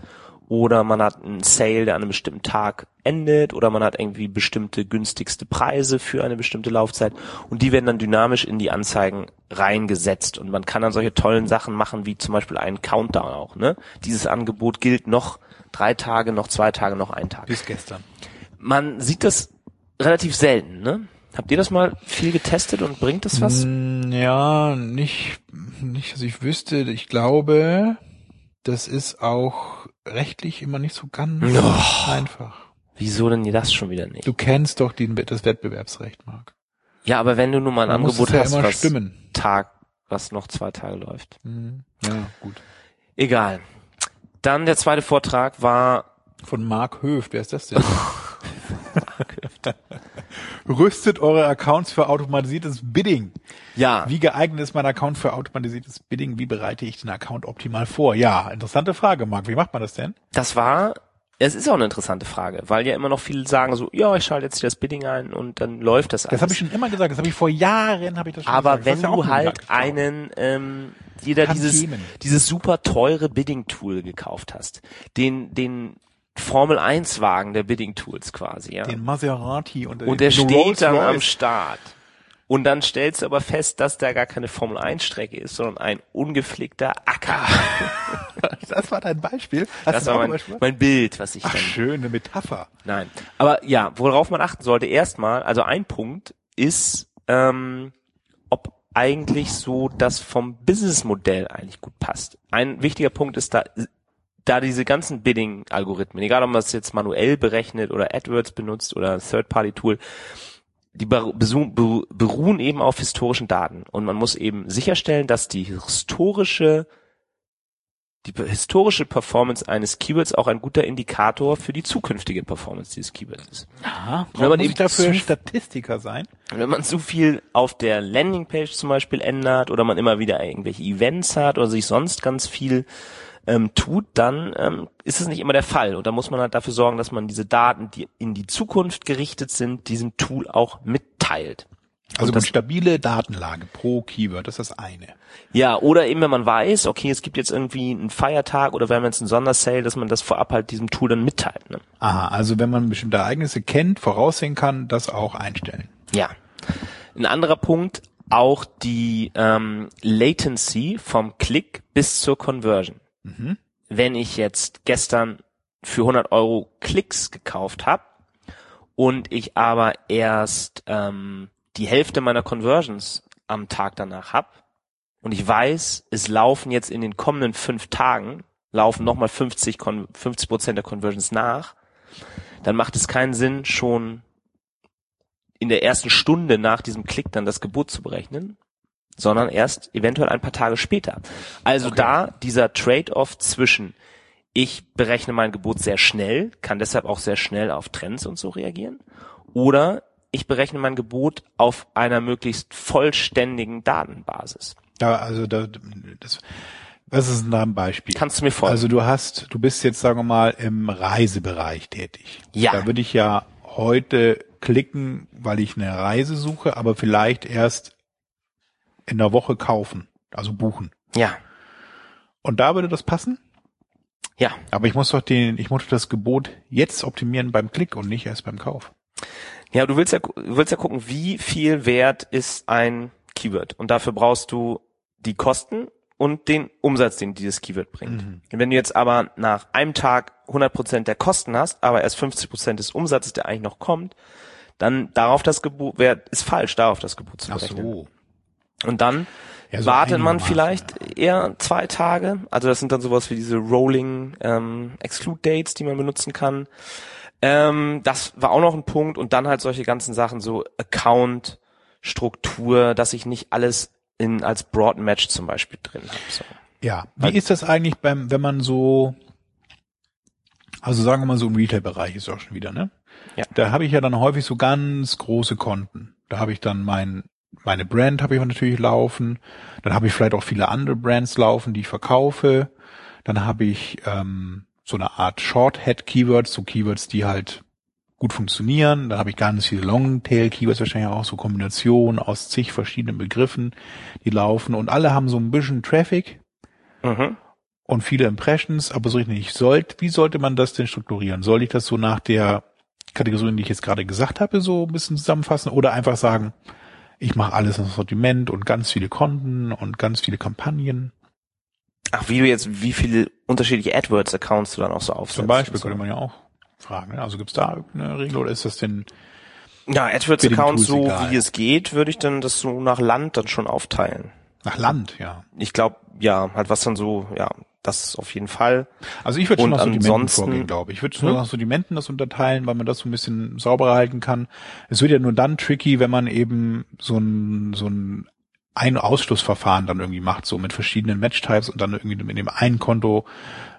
oder man hat einen Sale, der an einem bestimmten Tag endet oder man hat irgendwie bestimmte günstigste Preise für eine bestimmte Laufzeit und die werden dann dynamisch in die Anzeigen reingesetzt und man kann dann solche tollen Sachen machen wie zum Beispiel einen Countdown auch. Ne? Dieses Angebot gilt noch drei Tage, noch zwei Tage, noch ein Tag Bis gestern. Man sieht das relativ selten, ne? Habt ihr das mal viel getestet und bringt das was? Mm, Ja, nicht, nicht, dass ich wüsste. Ich glaube, das ist auch rechtlich immer nicht so ganz Oh. einfach. Wieso denn das schon wieder nicht? Du kennst doch den, das Wettbewerbsrecht, Marc. Ja, aber wenn du nun mal ein Man Angebot ja hast, immer was stimmen. Tag, was noch zwei Tage läuft. Mhm. Ja, gut. Egal. Dann der zweite Vortrag war Von Mark Höft, wer ist das denn? Rüstet eure Accounts für automatisiertes Bidding. ja Wie geeignet ist mein Account für automatisiertes Bidding? Wie bereite ich den Account optimal vor? Ja, interessante Frage, Marc. Wie macht man das denn? das war es ist auch eine interessante Frage, weil ja immer noch viele sagen so, ja, ich schalte jetzt hier das Bidding ein und dann läuft das alles. Das habe ich schon immer gesagt. Das habe ich vor Jahren, habe ich das schon Aber gesagt. Wenn ja du halt Gedanke, klar. einen, ähm, jeder dieses, dieses super teure Bidding-Tool gekauft hast, den, den Formel 1 Wagen der Bidding-Tools quasi, ja. den Maserati und, und der steht dann am. Start. Und dann stellst du aber fest, dass da gar keine Formel 1 Strecke ist, sondern ein ungepflegter Acker. Das war dein Beispiel. Hast Das war mein, ein Beispiel? mein Bild, was ich Ach, dann schöne Metapher. Nein. Aber ja, worauf man achten sollte, erstmal, also ein Punkt ist, ähm, ob eigentlich so das vom Businessmodell eigentlich gut passt. Ein wichtiger Punkt ist da, da diese ganzen Bidding-Algorithmen, egal ob man das jetzt manuell berechnet oder AdWords benutzt oder ein Third-Party-Tool, die beruhen eben auf historischen Daten. Und man muss eben sicherstellen, dass die historische die historische Performance eines Keywords auch ein guter Indikator für die zukünftige Performance dieses Keywords ist. Aha. Wenn man muss eben ich dafür zu- Statistiker sein? Und wenn man zu viel auf der Landingpage zum Beispiel ändert oder man immer wieder irgendwelche Events hat oder sich sonst ganz viel ähm, tut, dann ähm, ist es nicht immer der Fall. Und da muss man halt dafür sorgen, dass man diese Daten, die in die Zukunft gerichtet sind, diesem Tool auch mitteilt. Also eine das- stabile Datenlage pro Keyword, das ist das eine. Ja, oder eben wenn man weiß, okay, es gibt jetzt irgendwie einen Feiertag oder wir haben jetzt einen Sondersale, dass man das vorab halt diesem Tool dann mitteilt. Ne? Aha, also wenn man bestimmte Ereignisse kennt, voraussehen kann, das auch einstellen. Ja. Ein anderer Punkt, auch die ähm, Latency vom Klick bis zur Conversion. Wenn ich jetzt gestern für 100 Euro Klicks gekauft habe und ich aber erst ähm, die Hälfte meiner Conversions am Tag danach hab und ich weiß, es laufen jetzt in den kommenden fünf Tagen, laufen nochmal 50 Kon 50 Prozent der Conversions nach, dann macht es keinen Sinn, schon in der ersten Stunde nach diesem Klick dann das Gebot zu berechnen, sondern erst eventuell ein paar Tage später. Also Okay. da dieser Trade-off zwischen ich berechne mein Gebot sehr schnell, kann deshalb auch sehr schnell auf Trends und so reagieren, oder ich berechne mein Gebot auf einer möglichst vollständigen Datenbasis. Da, also da, das, Was ist ein Beispiel? Kannst du mir folgen? Also du hast, du bist jetzt, sagen wir mal, im Reisebereich tätig. Ja. Da würde ich ja heute klicken, weil ich eine Reise suche, aber vielleicht erst in der Woche kaufen, also buchen. ja, Und da würde das passen? ja. Aber ich muss doch den, ich muss das Gebot jetzt optimieren beim Klick und nicht erst beim Kauf. Ja, du willst ja, du willst ja gucken, wie viel wert ist ein Keyword. Und dafür brauchst du die Kosten und den Umsatz, den dieses Keyword bringt. Mhm. Wenn du jetzt aber nach einem Tag 100% der Kosten hast, aber erst 50% des Umsatzes, der eigentlich noch kommt, dann darauf das Gebot, wer ist falsch, darauf das Gebot zu berechnen. Und dann Ja, so wartet man vielleicht eher zwei Tage. Also das sind dann sowas wie diese Rolling ähm, Exclude Dates, die man benutzen kann. Ähm, das war auch noch ein Punkt. Und dann halt solche ganzen Sachen, so Account, Struktur, dass ich nicht alles in als Broad Match zum Beispiel drin habe. So. Ja. Wie ist das eigentlich beim, wenn man so, also sagen wir mal so im Retail-Bereich ist auch schon wieder, ne? Ja. Da habe ich ja dann häufig so ganz große Konten. Da habe ich dann mein, meine Brand habe ich natürlich laufen. Dann habe ich vielleicht auch viele andere Brands laufen, die ich verkaufe. Dann habe ich ähm, so eine Art Short-Head-Keywords, so Keywords, die halt gut funktionieren. Dann habe ich ganz viele Long-Tail-Keywords, wahrscheinlich auch so Kombinationen aus zig verschiedenen Begriffen, die laufen. Und alle haben so ein bisschen Traffic Mhm. und viele Impressions, aber so richtig nicht. Sollt, wie sollte man das denn strukturieren? Soll ich das so nach der Kategorie, die ich jetzt gerade gesagt habe, so ein bisschen zusammenfassen oder einfach sagen, ich mache alles ins Sortiment und ganz viele Konten und ganz viele Kampagnen? Ach, wie du jetzt, wie viele unterschiedliche AdWords-Accounts du dann auch so aufsetzt. Zum Beispiel so. könnte man ja auch fragen. Ne? Also gibt's da irgendeine Regel oder ist das denn Ja, AdWords-Accounts, so egal. wie es geht, würde ich dann das so nach Land dann schon aufteilen. nach Land, ja? Ich glaube, ja, halt was dann so, ja, das auf jeden Fall. Also ich würde schon nach ansonsten- vorgehen, glaube ich. Ich würde schon nach Sortimenten das unterteilen, weil man das so ein bisschen sauberer halten kann. Es wird ja nur dann tricky, wenn man eben so ein, so ein ein Ausschlussverfahren dann irgendwie macht, so mit verschiedenen Match-Types und dann irgendwie mit dem einen Konto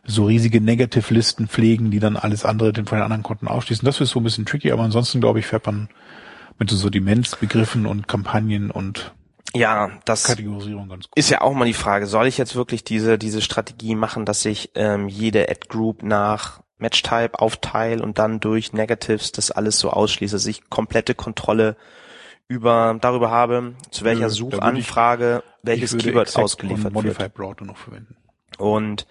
so riesige Negative-Listen pflegen, die dann alles andere den von den anderen Konten ausschließen. Das ist so ein bisschen tricky, aber ansonsten, glaube ich, fährt man mit so Sortimentsbegriffen und Kampagnen und Ja, das ist ja auch mal die Frage, soll ich jetzt wirklich diese, diese Strategie machen, dass ich ähm, jede Ad-Group nach Match-Type aufteile und dann durch Negatives das alles so ausschließe, dass ich komplette Kontrolle über darüber habe, zu welcher Nö, würde ich- Suchanfrage welches Ich Keyword ausgeliefert und wird. Broad noch verwenden. Und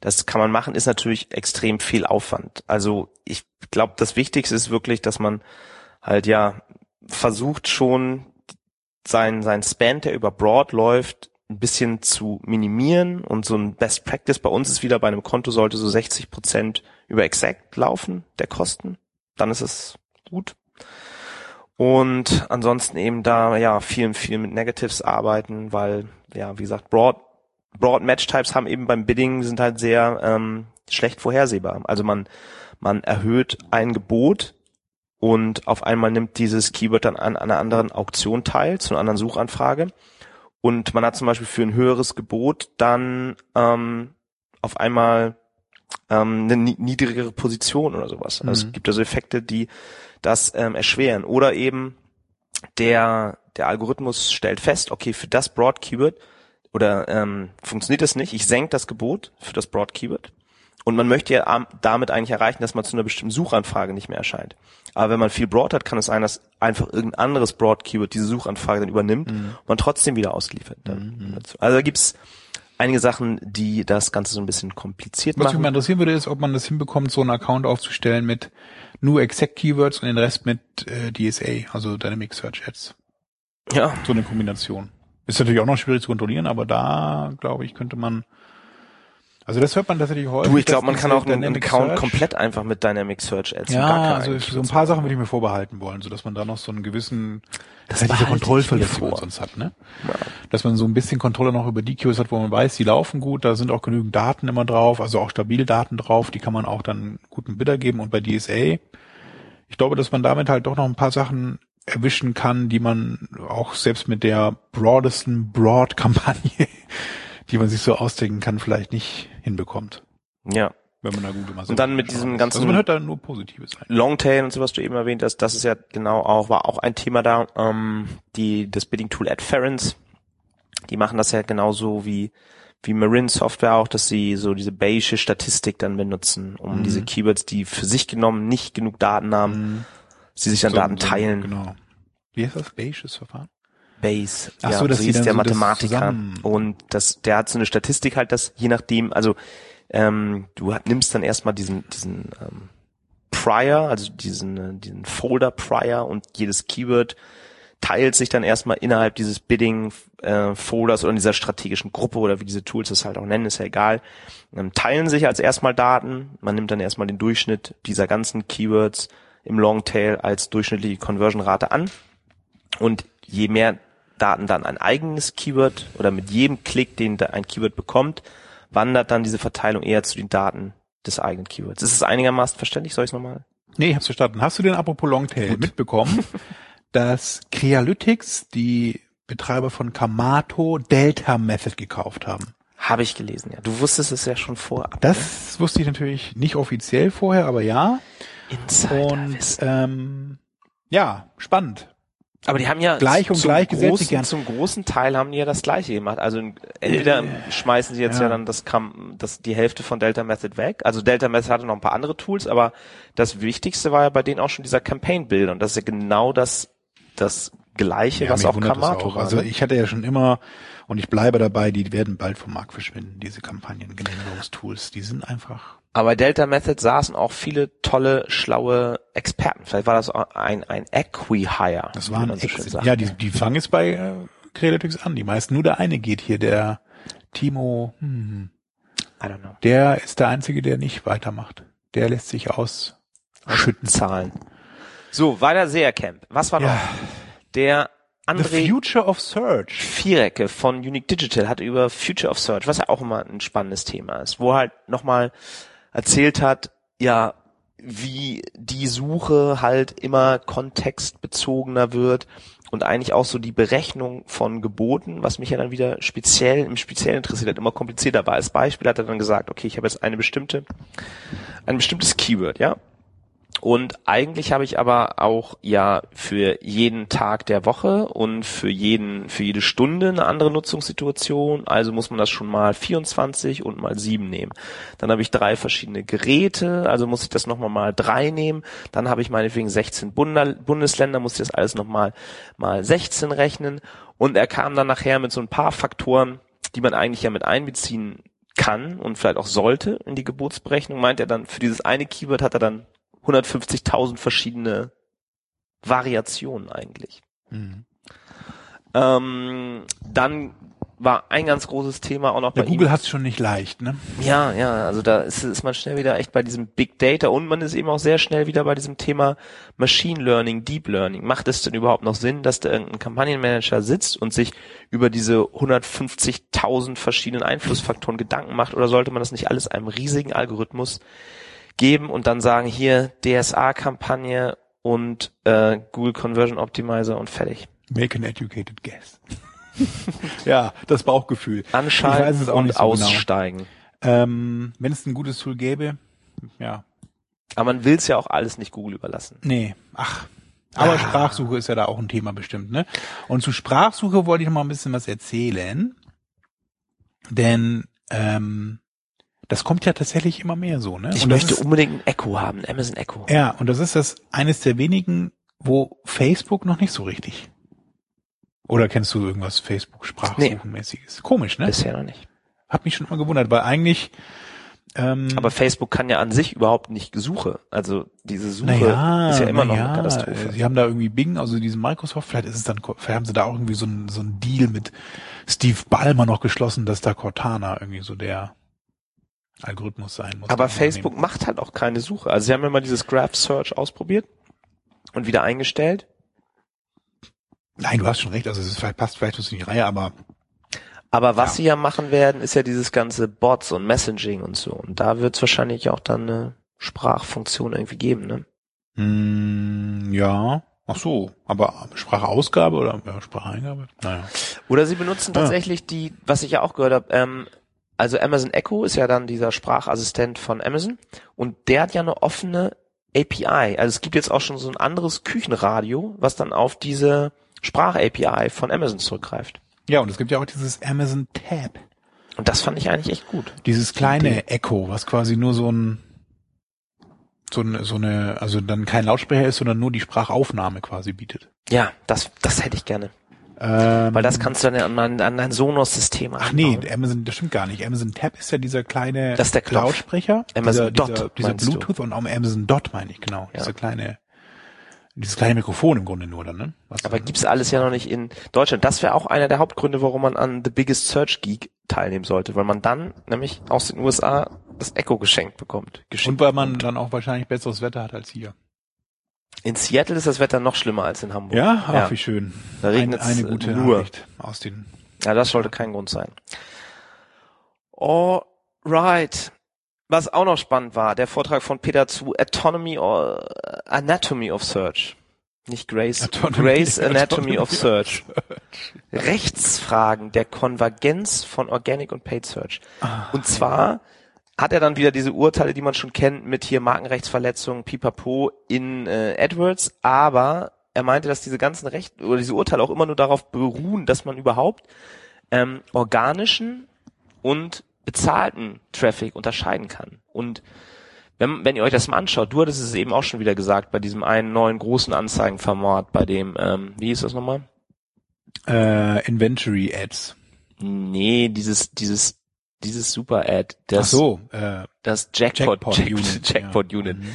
das kann man machen, ist natürlich extrem viel Aufwand. Also ich glaube, das Wichtigste ist wirklich, dass man halt ja versucht schon sein, sein Span, der über Broad läuft, ein bisschen zu minimieren und so ein Best Practice bei uns ist wieder bei einem Konto sollte so 60 Prozent über Exact laufen, der Kosten. Dann ist es gut. Und ansonsten eben da, ja, viel, viel mit Negatives arbeiten, weil, ja, wie gesagt, Broad, Broad Match Types haben eben beim Bidding sind halt sehr ähm, schlecht vorhersehbar. Also man, man erhöht ein Gebot und auf einmal nimmt dieses Keyword dann an einer anderen Auktion teil, zu einer anderen Suchanfrage. Und man hat zum Beispiel für ein höheres Gebot dann ähm, auf einmal ähm, eine ni- niedrigere Position oder sowas. Also Mhm. es gibt also Effekte, die das ähm, erschweren. Oder eben der, der Algorithmus stellt fest, okay, für das Broad Keyword oder ähm, funktioniert das nicht, ich senke das Gebot für das Broad Keyword. Und man möchte ja am- damit eigentlich erreichen, dass man zu einer bestimmten Suchanfrage nicht mehr erscheint. Aber wenn man viel Broad hat, kann es sein, dass einfach irgendein anderes Broad Keyword diese Suchanfrage dann übernimmt und man trotzdem wieder ausgeliefert. Dazu. Also da gibt's einige Sachen, die das Ganze so ein bisschen kompliziert Was mich machen. mal interessieren würde, ist, ob man das hinbekommt, so einen Account aufzustellen mit nur Exact Keywords und den Rest mit äh, DSA, also Dynamic Search Ads. Ja, So eine Kombination. Ist natürlich auch noch schwierig zu kontrollieren, aber da, glaube ich, könnte man. Also das hört man tatsächlich häufig. du, ich glaube, man kann auch einen Account Search- komplett einfach mit Dynamic Search und Ja, also so ein paar Sachen würde ich mir vorbehalten wollen, so dass man da noch so einen gewissen, das ja diese Kontrollverlust, die man sonst hat, ne? Ja. Dass man so ein bisschen Kontrolle noch über die Keywords hat, wo man weiß, die laufen gut, da sind auch genügend Daten immer drauf, also auch stabile Daten drauf, die kann man auch dann guten Bidder geben und bei DSA, ich glaube, dass man damit halt doch noch ein paar Sachen erwischen kann, die man auch selbst mit der broadesten Broad-Kampagne, die man sich so ausdenken kann, vielleicht nicht hinbekommt, Ja. wenn man da gut immer so Und dann mit diesem ganzen- Also man hört da nur Positives ein. Longtail und so, was du eben erwähnt hast, das ist ja genau auch, war auch ein Thema da. Ähm, die, das Bidding Tool Adference, die machen das ja genauso wie, wie Marin Software auch, dass sie so diese Bayesche Statistik dann benutzen, um Mhm. diese Keywords, die für sich genommen nicht genug Daten haben, sie sich dann So- Daten so- teilen. Genau. Wie heißt das? Bayesches Verfahren? Bayes. Ach ja, so, dass so hieß der so Mathematiker. Und das, der hat so eine Statistik halt, dass je nachdem, also ähm, du nimmst dann erstmal diesen, diesen ähm, Prior, also diesen, äh, diesen Folder Prior und jedes Keyword teilt sich dann erstmal innerhalb dieses Bidding äh, Folders oder in dieser strategischen Gruppe oder wie diese Tools das halt auch nennen, ist ja egal, ähm, teilen sich als erstmal Daten. Man nimmt dann erstmal den Durchschnitt dieser ganzen Keywords im Longtail als durchschnittliche Conversion-Rate an. Und je mehr Daten dann ein eigenes Keyword oder mit jedem Klick, den ein Keyword bekommt, wandert dann diese Verteilung eher zu den Daten des eigenen Keywords. Ist es einigermaßen verständlich? Soll ich es nochmal? Nee, ich hab's verstanden. Hast du den apropos Longtail mitbekommen, dass Crealytics, die Betreiber von Kamato, Delta Method gekauft haben? Habe ich gelesen, ja. Du wusstest es ja schon vorab. Das wusste ich natürlich nicht offiziell vorher, aber ja. Und Insiderwissen. ähm, ja, spannend. Aber die haben ja Gleich und zum gleich großen, gern. zum großen Teil haben die ja das Gleiche gemacht. Also entweder schmeißen sie jetzt ja, ja. dann das, das die Hälfte von Delta Method weg. Also Delta Method hatte noch ein paar andere Tools, aber das Wichtigste war ja bei denen auch schon dieser Campaign Build und das ist ja genau das das Gleiche, Ja, was auch auch. war. Also ne? ich hatte ja schon immer, und ich bleibe dabei, die werden bald vom Markt verschwinden, diese Kampagnen-Generierungstools. Die sind einfach Aber bei Delta Method saßen auch viele tolle, schlaue Experten. Vielleicht war das ein, ein Equi-Hire. Das waren so Ex ja, die, die fangen jetzt bei äh, Crealytics an. Die meisten, nur der eine geht hier, der Timo, hm, I don't know. der ist der einzige, der nicht weitermacht. Der lässt sich ausschütten. Zahlen. So, weiter Sehercamp. Was war noch? Ja. Der The André Future of Search. Vierecke von Unique Digital hat über Future of Search, was ja auch immer ein spannendes Thema ist, wo er halt nochmal erzählt hat, ja, wie die Suche halt immer kontextbezogener wird und eigentlich auch so die Berechnung von Geboten, was mich ja dann wieder speziell, im Speziellen interessiert hat, immer komplizierter war. Als Beispiel hat er dann gesagt, okay, ich habe jetzt eine bestimmte, ein bestimmtes Keyword, ja, und eigentlich habe ich aber auch ja für jeden Tag der Woche und für jeden, für jede Stunde eine andere Nutzungssituation. Also muss man das schon mal 24 und mal 7 nehmen. Dann habe ich drei verschiedene Geräte, also muss ich das nochmal mal drei nehmen. Dann habe ich meinetwegen 16 Bunda- Bundesländer, muss ich das alles nochmal mal 16 rechnen. Und er kam dann nachher mit so ein paar Faktoren, die man eigentlich ja mit einbeziehen kann und vielleicht auch sollte in die Geburtsberechnung, meint er dann, für dieses eine Keyword hat er dann 150.000 verschiedene Variationen eigentlich. Mhm. Ähm, dann war ein ganz großes Thema auch noch Der bei Google hat es schon nicht leicht, ne? Ja, ja, also da ist, ist man schnell wieder echt bei diesem Big Data und man ist eben auch sehr schnell wieder bei diesem Thema Machine Learning, Deep Learning. Macht es denn überhaupt noch Sinn, dass da irgendein Kampagnenmanager sitzt und sich über diese 150.000 verschiedenen Einflussfaktoren Gedanken macht oder sollte man das nicht alles einem riesigen Algorithmus geben und dann sagen, hier DSA-Kampagne und äh, Google Conversion Optimizer und fertig. Make an educated guess. ja, das Bauchgefühl. Anschalten und so genau. aussteigen. Ähm, Wenn es ein gutes Tool gäbe, ja, Aber man will es ja auch alles nicht Google überlassen. nee, ach. Aber Sprachsuche ist ja da auch ein Thema bestimmt, ne? Und zu Sprachsuche wollte ich noch mal ein bisschen was erzählen. Denn ähm, das kommt ja tatsächlich immer mehr so, ne? Ich möchte ist, unbedingt ein Echo haben, ein Amazon Echo. Ja, und das ist das eines der wenigen, wo Facebook noch nicht so richtig. Oder kennst du irgendwas Facebook-Sprachsuchenmäßiges? Komisch, ne? Bisher noch nicht. Hat mich schon immer gewundert, weil eigentlich ähm, Aber Facebook kann ja an sich überhaupt nicht Suche. Also diese Suche naja, ist ja immer noch naja, eine Katastrophe. Sie haben da irgendwie Bing, also diesen Microsoft, vielleicht ist es dann, vielleicht haben sie da auch irgendwie so einen so einen Deal mit Steve Ballmer noch geschlossen, dass da Cortana irgendwie so der Algorithmus sein muss. Aber Facebook Unternehmen. macht halt auch keine Suche. Also sie haben ja mal dieses Graph Search ausprobiert und wieder eingestellt. Nein, du hast schon recht, also es ist vielleicht passt vielleicht nicht in die Reihe, aber Aber was Ja. sie ja machen werden, ist ja dieses ganze Bots und Messaging und so. Und da wird es wahrscheinlich auch dann eine Sprachfunktion irgendwie geben, ne? mh, ja. Ach so, aber Sprachausgabe oder ja, Spracheingabe? Naja. Oder sie benutzen Ah. tatsächlich die, was ich ja auch gehört habe, ähm, also Amazon Echo ist ja dann dieser Sprachassistent von Amazon und der hat ja eine offene API. Also es gibt jetzt auch schon so ein anderes Küchenradio, was dann auf diese Sprach-API von Amazon zurückgreift. Ja, und es gibt ja auch dieses Amazon Tab. Und das fand ich eigentlich echt gut. Dieses kleine Echo, was quasi nur so ein so eine, so eine, also dann kein Lautsprecher ist, sondern nur die Sprachaufnahme quasi bietet. Ja, das, das hätte ich gerne. Ähm, Weil das kannst du dann an, an, dein Sonos-System Ach nee. Amazon, das stimmt gar nicht. Amazon Tab ist ja dieser kleine Das ist der Knopf. Lautsprecher. Amazon dieser, Dot, dieser, dieser meinst du? Bluetooth und auch Amazon Dot meine ich, genau. Ja. Dieser kleine, dieses kleine Mikrofon im Grunde nur dann, ne? Was Aber dann- gibt's alles ja noch nicht in Deutschland. Das wäre auch einer der Hauptgründe, warum man an The Biggest Search Geek teilnehmen sollte, weil man dann nämlich aus den USA das Echo geschenkt bekommt. Geschenkt Und weil man dann auch wahrscheinlich besseres Wetter hat als hier. In Seattle ist das Wetter noch schlimmer als in Hamburg. Ja, ach, Ja. wie schön. Da Ein, regnet's eine gute nur. Nachricht aus den Ja, das sollte kein Grund sein. Alright. Was auch noch spannend war, der Vortrag von Peter zu Autonomy or Anatomy of Search. Nicht Grace, Autonomy- Grace Anatomy Autonomy of of Search. Rechtsfragen der Konvergenz von Organic und Paid Search. Und zwar hat er dann wieder diese Urteile, die man schon kennt, mit hier Markenrechtsverletzungen, Pipapo in äh, AdWords, aber er meinte, dass diese ganzen Recht oder diese Urteile auch immer nur darauf beruhen, dass man überhaupt ähm, organischen und bezahlten Traffic unterscheiden kann. Und wenn, wenn ihr euch das mal anschaut, du hattest es eben auch schon wieder gesagt, bei diesem einen neuen großen Anzeigenformat, bei dem, ähm, wie hieß das nochmal? äh, Inventory Ads. Nee, dieses, dieses, dieses Super-Ad, das, so, äh, das Jackpot, Jackpot Jack- Unit. Jackpot ja. Unit. Mhm.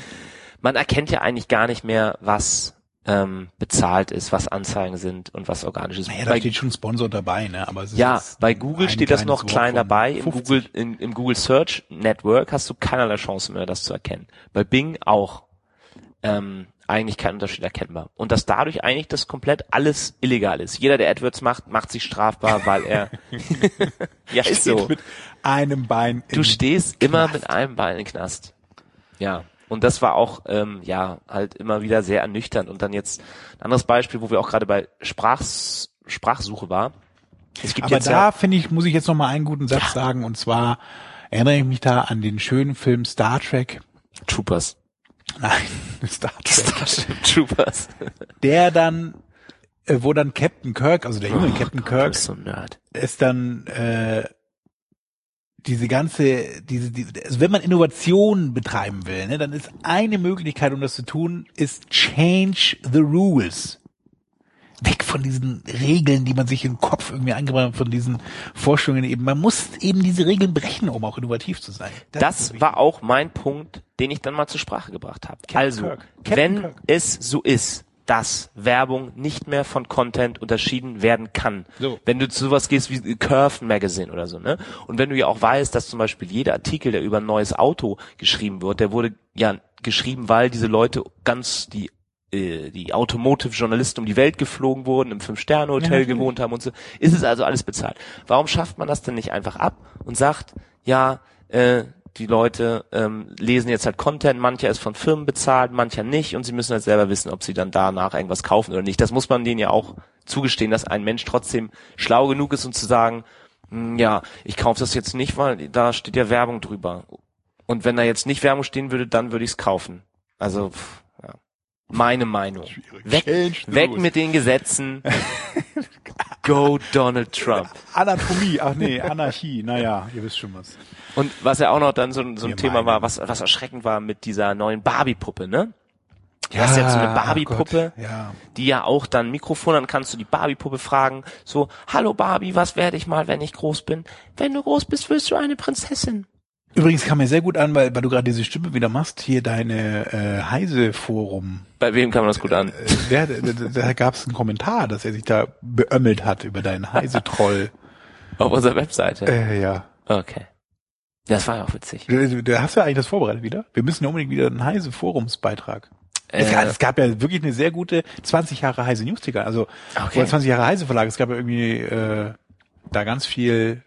Man erkennt ja eigentlich gar nicht mehr, was ähm, bezahlt ist, was Anzeigen sind und was organisch ist. Naja, da Bei- steht schon Sponsor dabei, ne? Aber es ist Ja, bei Google steht das noch klein dabei. Im 50. Google, in, im Google Search Network hast du keinerlei Chance mehr, das zu erkennen. Bei Bing auch. Ähm, eigentlich kein Unterschied erkennbar. Und dass dadurch eigentlich das komplett alles illegal ist. Jeder, der AdWords macht, macht sich strafbar, weil er, ja, ist so. Mit einem Bein. Du stehst immer mit einem Bein im Knast. Ja. Und das war auch, ähm, ja, halt immer wieder sehr ernüchternd. Und dann jetzt ein anderes Beispiel, wo wir auch gerade bei Sprachs Sprachsuche war. Es gibt Aber jetzt da ja, finde ich, muss ich jetzt noch mal einen guten Satz sagen. Und zwar erinnere ich mich da an den schönen Film Star Trek. Troopers. Nein, Star Trek. Troopers. Der dann, äh, wo dann Captain Kirk, also der junge Captain Du Kirk, so ist dann äh, diese ganze, diese, die, also wenn man Innovation betreiben will, ne, dann ist eine Möglichkeit, um das zu tun, ist change the rules. Weg von diesen Regeln, die man sich im Kopf irgendwie eingebracht hat, von diesen Vorstellungen eben. Man muss eben diese Regeln brechen, um auch innovativ zu sein. Das ist war auch mein Punkt, den ich dann mal zur Sprache gebracht habe. Also, Kirk. Captain wenn Kirk. es so ist, dass Werbung nicht mehr von Content unterschieden werden kann. So. Wenn du zu sowas gehst wie Curve Magazine oder so, ne? Und wenn du ja auch weißt, dass zum Beispiel jeder Artikel, der über ein neues Auto geschrieben wird, der wurde ja geschrieben, weil diese Leute ganz die die Automotive-Journalisten um die Welt geflogen wurden, im Ja, Fünf-Sterne-Hotel natürlich. gewohnt haben und so, ist es also alles bezahlt. Warum schafft man das denn nicht einfach ab und sagt, ja, äh, die Leute ähm, lesen jetzt halt Content, mancher ist von Firmen bezahlt, mancher nicht und sie müssen halt selber wissen, ob sie dann danach irgendwas kaufen oder nicht. Das muss man denen ja auch zugestehen, dass ein Mensch trotzdem schlau genug ist, um zu sagen, "Hm, ja, ich kaufe das jetzt nicht, weil da steht ja Werbung drüber. Und wenn da jetzt nicht Werbung stehen würde, dann würde ich es kaufen. Also, pff, ja. Meine Meinung. Weg, weg mit den Gesetzen. Go Donald Trump. Anatomie, ach nee, Anarchie, naja, ihr wisst schon was. Und was ja auch noch dann so, ein- so ein Wir Thema meinen. war, was, was erschreckend war mit dieser neuen Barbie-Puppe, ne? Du hast jetzt so eine ach Barbie-Puppe, Gott, ja. die ja auch dann Mikrofon, dann kannst du die Barbie-Puppe fragen, so, hallo Barbie, was werde ich mal, wenn ich groß bin? Wenn du groß bist, wirst du eine Prinzessin. Übrigens kam mir sehr gut an, weil, weil du gerade diese Stimme wieder machst, hier deine äh, Heise-Forum. Bei wem man das gut an? Äh, da da, da gab es einen Kommentar, dass er sich da beömmelt hat über deinen Heise-Troll. Auf unserer Webseite. äh, ja. Okay. Das war ja auch witzig. Du, du hast ja eigentlich das vorbereitet wieder? Wir müssen ja unbedingt wieder einen Heise-Forumsbeitrag. Es, Äh, gab- es gab ja wirklich eine sehr gute 20 Jahre Heise Newsticker. Also Okay. oder 20 Jahre Heise Verlag. Es gab ja irgendwie äh, da ganz viel.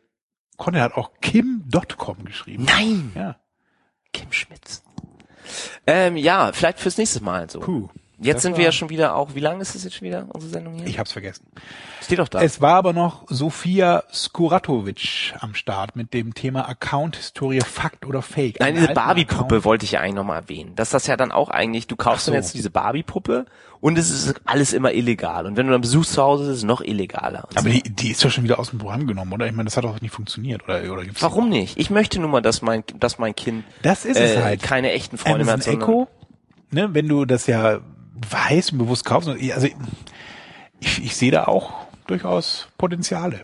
Conny hat auch Kim.com geschrieben. Nein! Ja. Kim Schmitz. Ähm, ja, vielleicht fürs nächste Mal so. Puh. Jetzt Das sind wir ja schon wieder auch, wie lange ist es jetzt schon wieder, unsere Sendung hier? Ich hab's vergessen. Steht doch da. Es war aber noch Sofia Skuratovic am Start mit dem Thema Account-Historie Fakt oder Fake. Nein, diese Barbie-Puppe wollte ich ja eigentlich nochmal erwähnen. Dass das ja dann auch eigentlich, du kaufst so. dann jetzt diese Barbie-Puppe und es ist alles immer illegal. Und wenn du dann besuchst zu Hause, ist es noch illegaler. Aber so. die, die ist doch schon wieder aus dem Programm genommen, oder? Ich meine, das hat doch nicht funktioniert, oder? oder gibt's Warum nicht? Ich möchte nur mal, dass mein, dass mein Kind Das ist es äh, halt. keine echten Freunde mehr hat, Amazon Echo, ne, wenn du das ja weißt und bewusst kaufst, also ich, ich sehe da auch durchaus Potenziale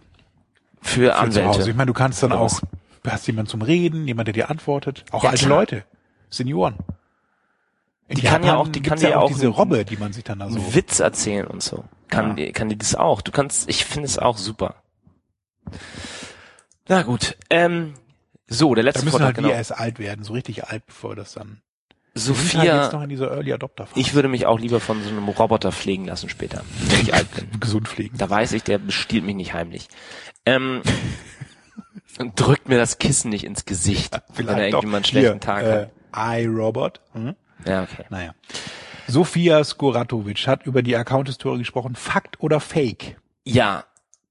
für für Anwälte. Ich meine, du kannst dann auch, du hast jemanden zum Reden, jemand, der dir antwortet, auch Ja, alte klar. Leute, Senioren. In Die kann ja auch- die kann ja auch diese Robbe, die man sich dann da so. Witz erzählen und so. Kann, Ja. die, kann die das auch. Du kannst, ich finde es auch super. Na gut, ähm, so, der Da letzte müssen Vortrag, halt genau. wir erst alt werden, so richtig alt, bevor das dann. Halt Sophia, Phase. ich würde mich auch lieber von so einem Roboter pflegen lassen später, wenn ich alt bin. gesund pflegen. Da weiß ich, der bestiehlt mich nicht heimlich. Ähm, und drückt mir das Kissen nicht ins Gesicht, wenn er irgendwie mal einen schlechten Tag äh, hat. iRobot. Hm? Ja, okay. Naja. Sofia Skoratovic hat über die Account-Historie gesprochen. Fakt oder Fake? Ja,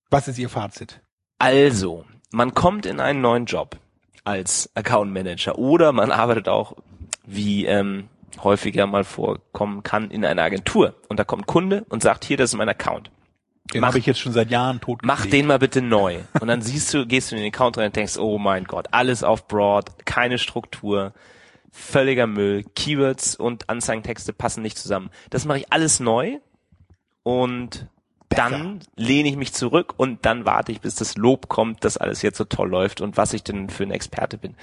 Was ist ihr Fazit? also, man kommt in einen neuen Job als Account Manager oder man arbeitet auch, wie ähm, häufiger mal vorkommen kann, in einer Agentur. Und da kommt ein Kunde und sagt, hier, das ist mein Account. Den habe ich jetzt schon seit Jahren tot Mach den mal bitte neu. Und dann siehst du, gehst du in den Account rein und denkst, oh mein Gott, alles auf Broad, keine Struktur, völliger Müll, Keywords und Anzeigentexte passen nicht zusammen. Das mache ich alles neu und dann lehne ich mich zurück und dann warte ich, bis das Lob kommt, dass alles jetzt so toll läuft und was ich denn für ein Experte bin.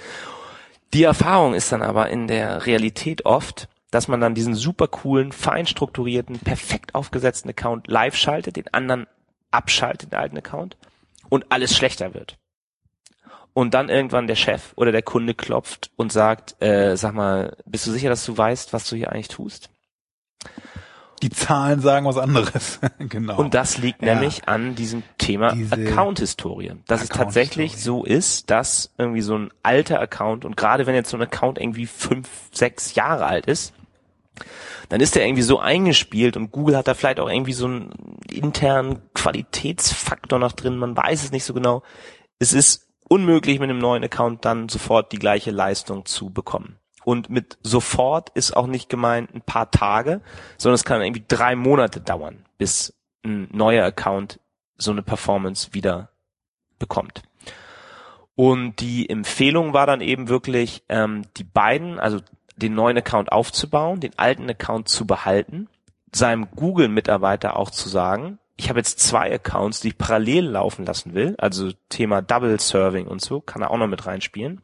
Die Erfahrung ist dann aber in der Realität oft, dass man dann diesen super coolen, fein strukturierten, perfekt aufgesetzten Account live schaltet, den anderen abschaltet, den alten Account, und alles schlechter wird. Und dann irgendwann der Chef oder der Kunde klopft und sagt, äh, sag mal, bist du sicher, dass du weißt, was du hier eigentlich tust? Die Zahlen sagen was anderes. genau. Und das liegt Ja. nämlich an diesem Thema Account-Historie. Dass es tatsächlich so ist, dass irgendwie so ein alter Account und gerade wenn jetzt so ein Account irgendwie fünf, sechs Jahre alt ist, dann ist der irgendwie so eingespielt und Google hat da vielleicht auch irgendwie so einen internen Qualitätsfaktor noch drin, man weiß es nicht so genau. Es ist unmöglich mit einem neuen Account dann sofort die gleiche Leistung zu bekommen. Und mit sofort ist auch nicht gemeint ein paar Tage, sondern es kann irgendwie drei Monate dauern, bis ein neuer Account so eine Performance wieder bekommt. Und die Empfehlung war dann eben wirklich, ähm, die beiden, also den neuen Account aufzubauen, den alten Account zu behalten, seinem Google-Mitarbeiter auch zu sagen, ich habe jetzt zwei Accounts, die ich parallel laufen lassen will, also Thema Double Serving und so, kann er auch noch mit reinspielen.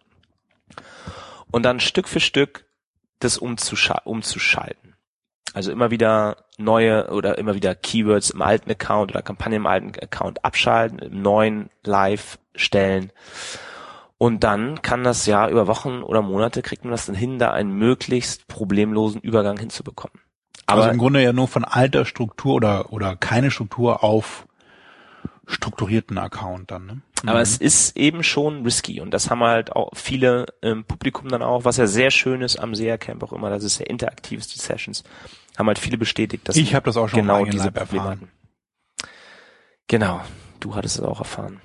Und dann Stück für Stück das umzuscha umzuschalten. Also immer wieder neue oder immer wieder Keywords im alten Account oder Kampagnen im alten Account abschalten, im neuen live stellen. Und dann kann das ja über Wochen oder Monate kriegt man das dann hin, da einen möglichst problemlosen Übergang hinzubekommen. Aber also im Grunde ja nur von alter Struktur oder, oder keine Struktur auf strukturierten Account dann, ne? Aber es ist eben schon risky und das haben halt auch viele im Publikum dann auch, was ja sehr schön ist am SEA-Camp auch immer, dass es sehr interaktiv ist, die Sessions, haben halt viele bestätigt, dass Ich habe das auch schon genau diese Leib Probleme erfahren. hatten. Genau, du hattest es auch erfahren.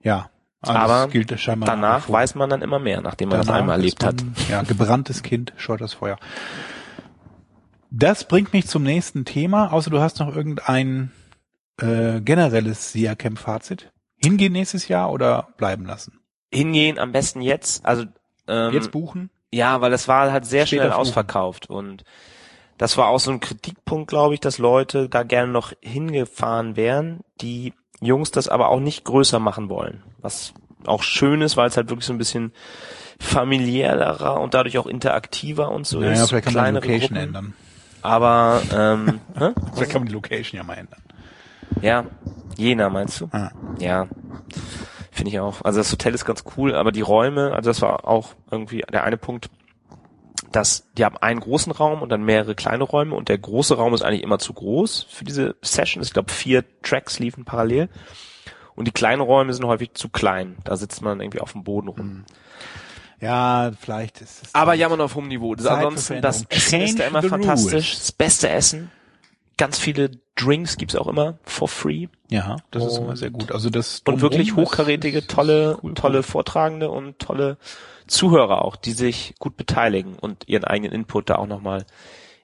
Ja. Also Aber Danach weiß man dann immer mehr, nachdem man das Danach einmal ist erlebt hat. man, Ja, gebranntes Kind scheut das Feuer. Das bringt mich zum nächsten Thema, außer du hast noch irgendein äh, generelles SIA-Camp-Fazit. Hingehen nächstes Jahr oder bleiben lassen? Hingehen am besten jetzt, also ähm, Jetzt buchen? Ja, weil das war halt sehr Später schnell ausverkauft und das war auch so ein Kritikpunkt, glaube ich, dass Leute da gerne noch hingefahren wären, die Jungs das aber auch nicht größer machen wollen. Was auch schön ist, weil es halt wirklich so ein bisschen familiärer und dadurch auch interaktiver und so naja, ist. vielleicht kann man die Location Gruppen. ändern. Aber ähm, hä? Vielleicht kann man die Location ja mal ändern. Ja, Jena meinst du? Ah. Ja, finde ich auch. Also das Hotel ist ganz cool, aber die Räume, also das war auch irgendwie der eine Punkt, dass die haben einen großen Raum und dann mehrere kleine Räume und der große Raum ist eigentlich immer zu groß für diese Session. Ich glaube, vier Tracks liefen parallel. Und die kleinen Räume sind häufig zu klein. Da sitzt man irgendwie auf dem Boden rum. Ja, vielleicht ist es. Aber jammern auf hohem Niveau. Das ansonsten, das. Essen ist da immer fantastisch. Das beste Essen. Ganz viele Drinks gibt's auch immer for free. Ja, das ist Und- immer sehr gut. Also das Und wirklich hochkarätige, ist- ist tolle, cool, tolle. Vortragende und tolle Zuhörer auch, die sich gut beteiligen und ihren eigenen Input da auch nochmal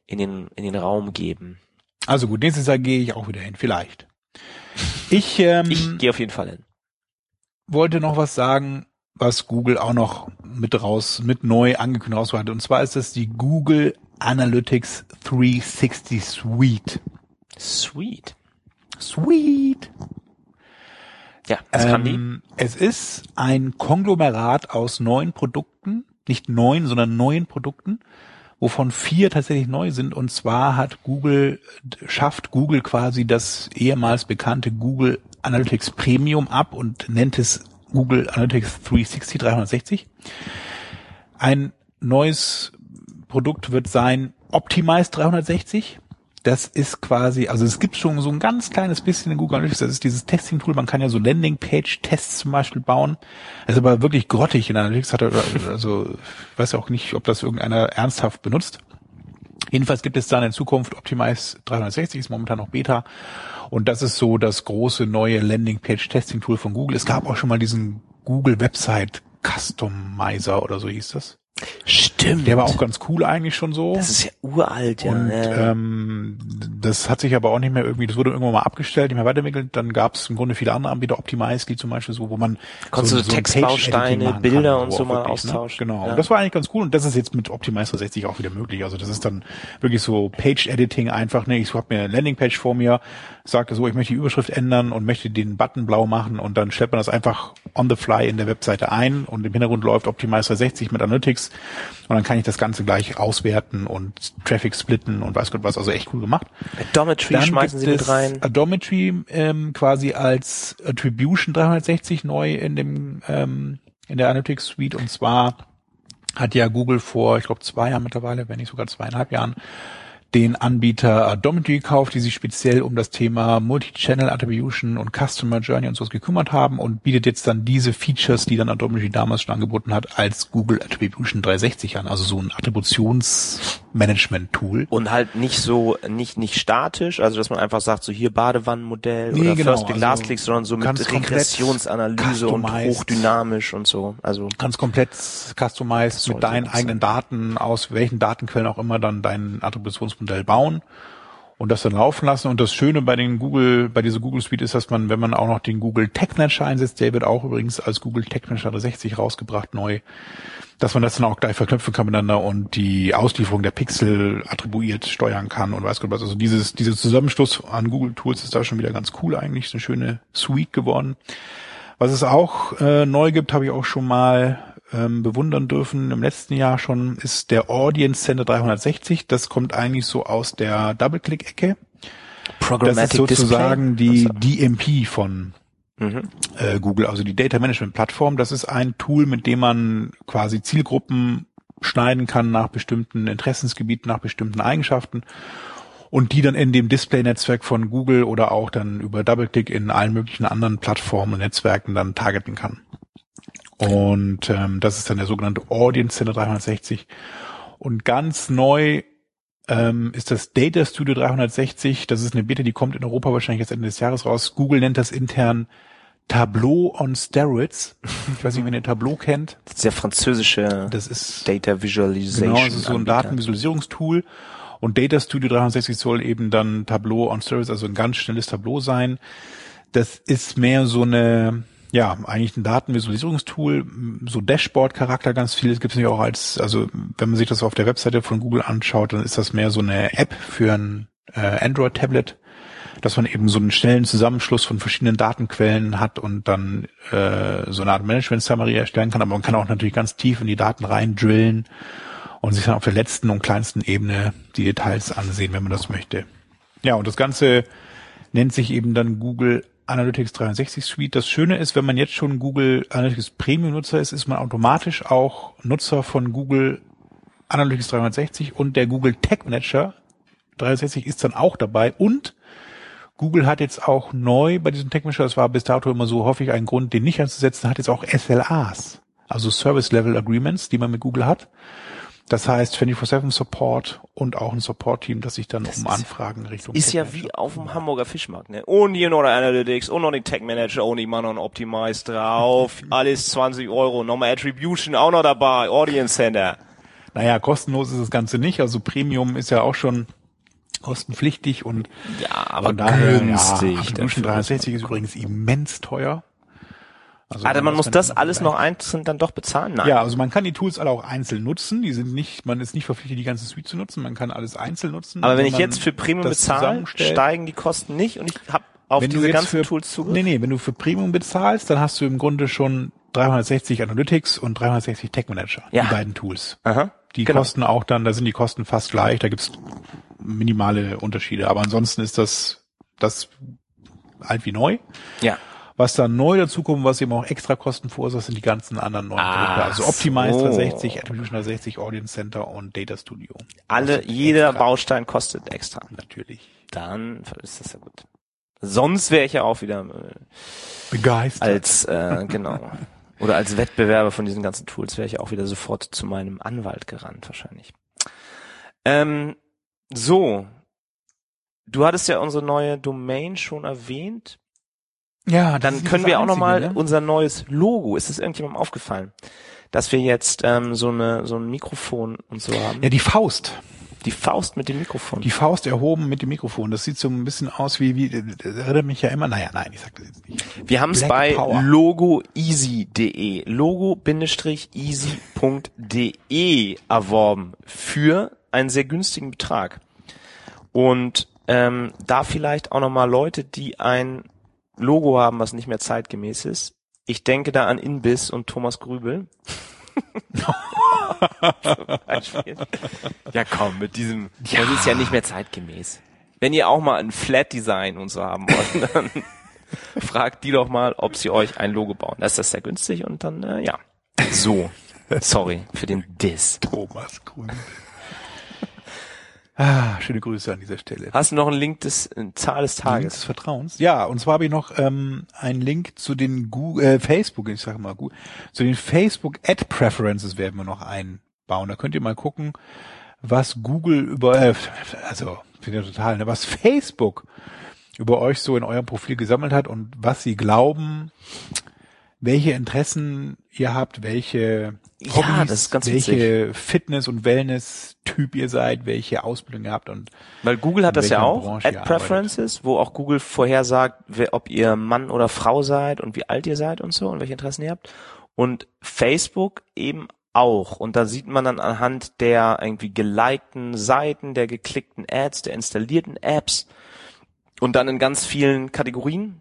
in den, in den Raum geben. Also gut, nächstes Jahr gehe ich auch wieder hin, vielleicht. Ich, ähm, Ich gehe auf jeden Fall hin. wollte noch was sagen, was Google auch noch mit raus, mit neu angekündigt rausgebracht hat. Und zwar ist das die Google Analytics 360 Suite. Sweet. Sweet. Ja, das kann die. Ähm, es ist ein Konglomerat aus neun Produkten, nicht neun, sondern neun Produkten, wovon vier tatsächlich neu sind. Und zwar hat Google, schafft Google quasi das ehemals bekannte Google Analytics Premium ab und nennt es Google Analytics 360 360. Ein neues Produkt wird sein Optimize 360. Das ist quasi, also es gibt schon so ein ganz kleines bisschen in Google Analytics, das ist dieses Testing-Tool, man kann ja so Landing-Page-Tests zum Beispiel bauen. Das ist aber wirklich grottig in Analytics, hat er, also ich weiß auch nicht, ob das irgendeiner ernsthaft benutzt. Jedenfalls gibt es dann in Zukunft Optimize 360, ist momentan noch Beta. Und das ist so das große neue Landing-Page-Testing-Tool von Google. Es gab auch schon mal diesen Google Website Customizer oder so hieß das. Stimmt. Der war auch ganz cool eigentlich schon so. das ist ja uralt, ja. Und ja. ähm, das hat sich aber auch nicht mehr irgendwie, das wurde irgendwann mal abgestellt, nicht mehr weiterentwickelt. Dann gab es im Grunde viele andere Anbieter, Optimizely zum Beispiel so, wo man Konntest du ein Textbausteine, Bilder kann, und so mal wirklich, austauschen. Ne? Genau. Ja. Und das war eigentlich ganz cool und das ist jetzt mit Optimize 360 auch wieder möglich. Also das ist dann wirklich so Page-Editing einfach. Ne, ich habe mir eine Landingpage vor mir, sagte so, ich möchte die Überschrift ändern und möchte den Button blau machen und dann stellt man das einfach on the fly in der Webseite ein und im Hintergrund läuft Optimize 360 mit Analytics und dann kann ich das Ganze gleich auswerten und Traffic splitten und weiß Gott was. Also echt cool gemacht. Adometry Dann schmeißen sie mit rein. Adometry ähm, quasi als Attribution 360 neu in dem ähm, in der Analytics Suite und zwar hat ja Google vor, ich glaube zwei Jahren mittlerweile, wenn nicht sogar zweieinhalb Jahren, den Anbieter Adometry gekauft, die sich speziell um das Thema Multi-Channel Attribution und Customer Journey und sowas gekümmert haben und bietet jetzt dann diese Features, die dann Adometry damals schon angeboten hat, als Google Attribution 360 an, also so ein Attributionsmanagement-Tool. Und halt nicht so, nicht, nicht statisch, also dass man einfach sagt, so hier Badewannenmodell Nee, oder genau, First also Last Click, sondern so mit Regressionsanalyse und hochdynamisch und so. Also ganz komplett customized mit deinen eigenen Daten, aus welchen Datenquellen auch immer dann dein Attributionsmodell bauen und das dann laufen lassen. Und das Schöne bei den Google, bei dieser Google Suite ist, dass man, wenn man auch noch den Google Tech Manager einsetzt, der wird auch übrigens als Google Tech Manager 360 rausgebracht neu, dass man das dann auch gleich verknüpfen kann miteinander und die Auslieferung der Pixel attribuiert steuern kann und weiß Gott was. Also dieses, dieser Zusammenschluss an Google Tools ist da schon wieder ganz cool eigentlich, ist eine schöne Suite geworden. Was es auch äh, neu gibt, habe ich auch schon mal ähm, bewundern dürfen im letzten Jahr schon, ist der Audience Center 360. Das kommt eigentlich so aus der Double-Click-Ecke. Das ist sozusagen die DMP von Mhm. äh, Google, also die Data Management Plattform. Das ist ein Tool, mit dem man quasi Zielgruppen schneiden kann nach bestimmten Interessensgebieten, nach bestimmten Eigenschaften und die dann in dem Display-Netzwerk von Google oder auch dann über DoubleClick in allen möglichen anderen Plattformen und Netzwerken dann targeten kann. Und ähm, das ist dann der sogenannte Audience Center 360. Und ganz neu ähm, ist das Data Studio 360. Das ist eine Beta, die kommt in Europa wahrscheinlich jetzt Ende des Jahres raus. Google nennt das intern Tableau on Steroids. Ich weiß nicht, wenn ihr Tableau kennt. Das ist der französische Das ist Data Visualization. Genau, es ist so ein. Datenvisualisierungstool. Und Data Studio 360 soll eben dann Tableau on Steroids, also ein ganz schnelles Tableau sein. Das ist mehr so eine, ja, eigentlich ein Datenvisualisierungstool, so Dashboard-Charakter ganz viel. Es gibt es nicht auch als, also wenn man sich das auf der Webseite von Google anschaut, dann ist das mehr so eine App für ein äh, Android-Tablet, dass man eben so einen schnellen Zusammenschluss von verschiedenen Datenquellen hat und dann äh, so eine Art Management-Summary erstellen kann. Aber man kann auch natürlich ganz tief in die Daten rein drillen und sich dann auf der letzten und kleinsten Ebene die Details ansehen, wenn man das möchte. Ja, und das Ganze nennt sich eben dann Google Analytics 360 Suite. Das Schöne ist, wenn man jetzt schon Google Analytics Premium Nutzer ist, ist man automatisch auch Nutzer von Google Analytics 360 und der Google Tag Manager 360 ist dann auch dabei und Google hat jetzt auch neu bei diesem Tag Manager, das war bis dato immer so häufig ein Grund, den nicht einzusetzen, hat jetzt auch SLAs. also Service Level Agreements, die man mit Google hat. Das heißt 24/7 Support und auch ein Support-Team, das sich dann um Anfragen Richtung Ist ja wie auf dem Hamburger Fischmarkt, ne? Und hier noch Analytics und noch die Tech Manager und die Mann und Optimize drauf. Alles 20 Euro. Nochmal Attribution auch noch dabei. Audience Center. Naja, kostenlos ist das Ganze nicht. Also Premium ist ja auch schon kostenpflichtig und Ja, aber von daher, günstig. ja, Attribution 360 ist übrigens immens teuer. Also wenn man muss das alles noch einzeln dann doch bezahlen? Nein. Ja, also man kann die Tools alle auch einzeln nutzen. Die sind nicht, man ist nicht verpflichtet, die ganze Suite zu nutzen. Man kann alles einzeln nutzen. Aber wenn ich jetzt für Premium bezahle, steigen die Kosten nicht und ich habe auf wenn diese ganzen für, Tools Zugriff. Nee, nee, wenn du für Premium bezahlst, dann hast du im Grunde schon 360 Analytics und 360 Tech Manager. Ja. Die beiden Tools. Aha. Die Genau. kosten auch dann, da sind die Kosten fast gleich, da gibt's minimale Unterschiede. Aber ansonsten ist das, das alt wie neu. Ja. Was dann neu dazukommt, was eben auch extra Kosten verursacht, sind die ganzen anderen neuen Ach Produkte. Also Optimize so. 360, Attribution 360, Audience Center und Data Studio. Alle, Kostet jeder extra. Baustein kostet extra. Natürlich. Dann ist das ja gut. Sonst wäre ich ja auch wieder äh, Begeistert. als äh, genau oder als Wettbewerber von diesen ganzen Tools wäre ich auch wieder sofort zu meinem Anwalt gerannt wahrscheinlich. Ähm, so, du hattest ja unsere neue Domain schon erwähnt. Ja, Dann können wir auch noch Einzige, mal ne? unser neues Logo. Ist es irgendjemandem aufgefallen, dass wir jetzt ähm, so eine so ein Mikrofon und so haben? Ja, die Faust. Die Faust mit dem Mikrofon. Die Faust erhoben mit dem Mikrofon. Das sieht so ein bisschen aus wie, wie, das erinnert mich ja immer, naja, nein, ich sag das jetzt nicht. Wir haben es bei logoeasy.de, logo-easy.de erworben für einen sehr günstigen Betrag. Und ähm, da vielleicht auch nochmal Leute, die ein Logo haben, was nicht mehr zeitgemäß ist. Ich denke da an Inbiss und Thomas Grübel. Ja komm, mit diesem, das ist ja nicht mehr zeitgemäß. Wenn ihr auch mal ein Flat Design und so haben wollt, dann fragt die doch mal, ob sie euch ein Logo bauen. Das ist das sehr günstig und dann, äh, ja. So. Sorry für den Diss. Thomas Grün. Ah, schöne Grüße an dieser Stelle. Hast du noch einen Link des, äh, Zahl des Link Tages? des Vertrauens. Ja, und zwar habe ich noch ähm, einen Link zu den Google, äh, Facebook, ich sage mal Google, zu den Facebook Ad Preferences werden wir noch einbauen. Da könnt ihr mal gucken, was Google über, äh, also finde ich total, ne, was Facebook über euch so in eurem Profil gesammelt hat und was sie glauben, welche Interessen ihr habt, welche Ja, Hobbys, das ist ganz welche Fitness- und Wellness-Typ ihr seid, welche Ausbildung ihr habt und Weil Google hat das ja auch, Branche Ad Preferences, wo auch Google vorhersagt, wer, ob ihr Mann oder Frau seid und wie alt ihr seid und so und welche Interessen ihr habt. Und Facebook eben auch. Und da sieht man dann anhand der irgendwie gelikten Seiten, der geklickten Ads, der installierten Apps und dann in ganz vielen Kategorien.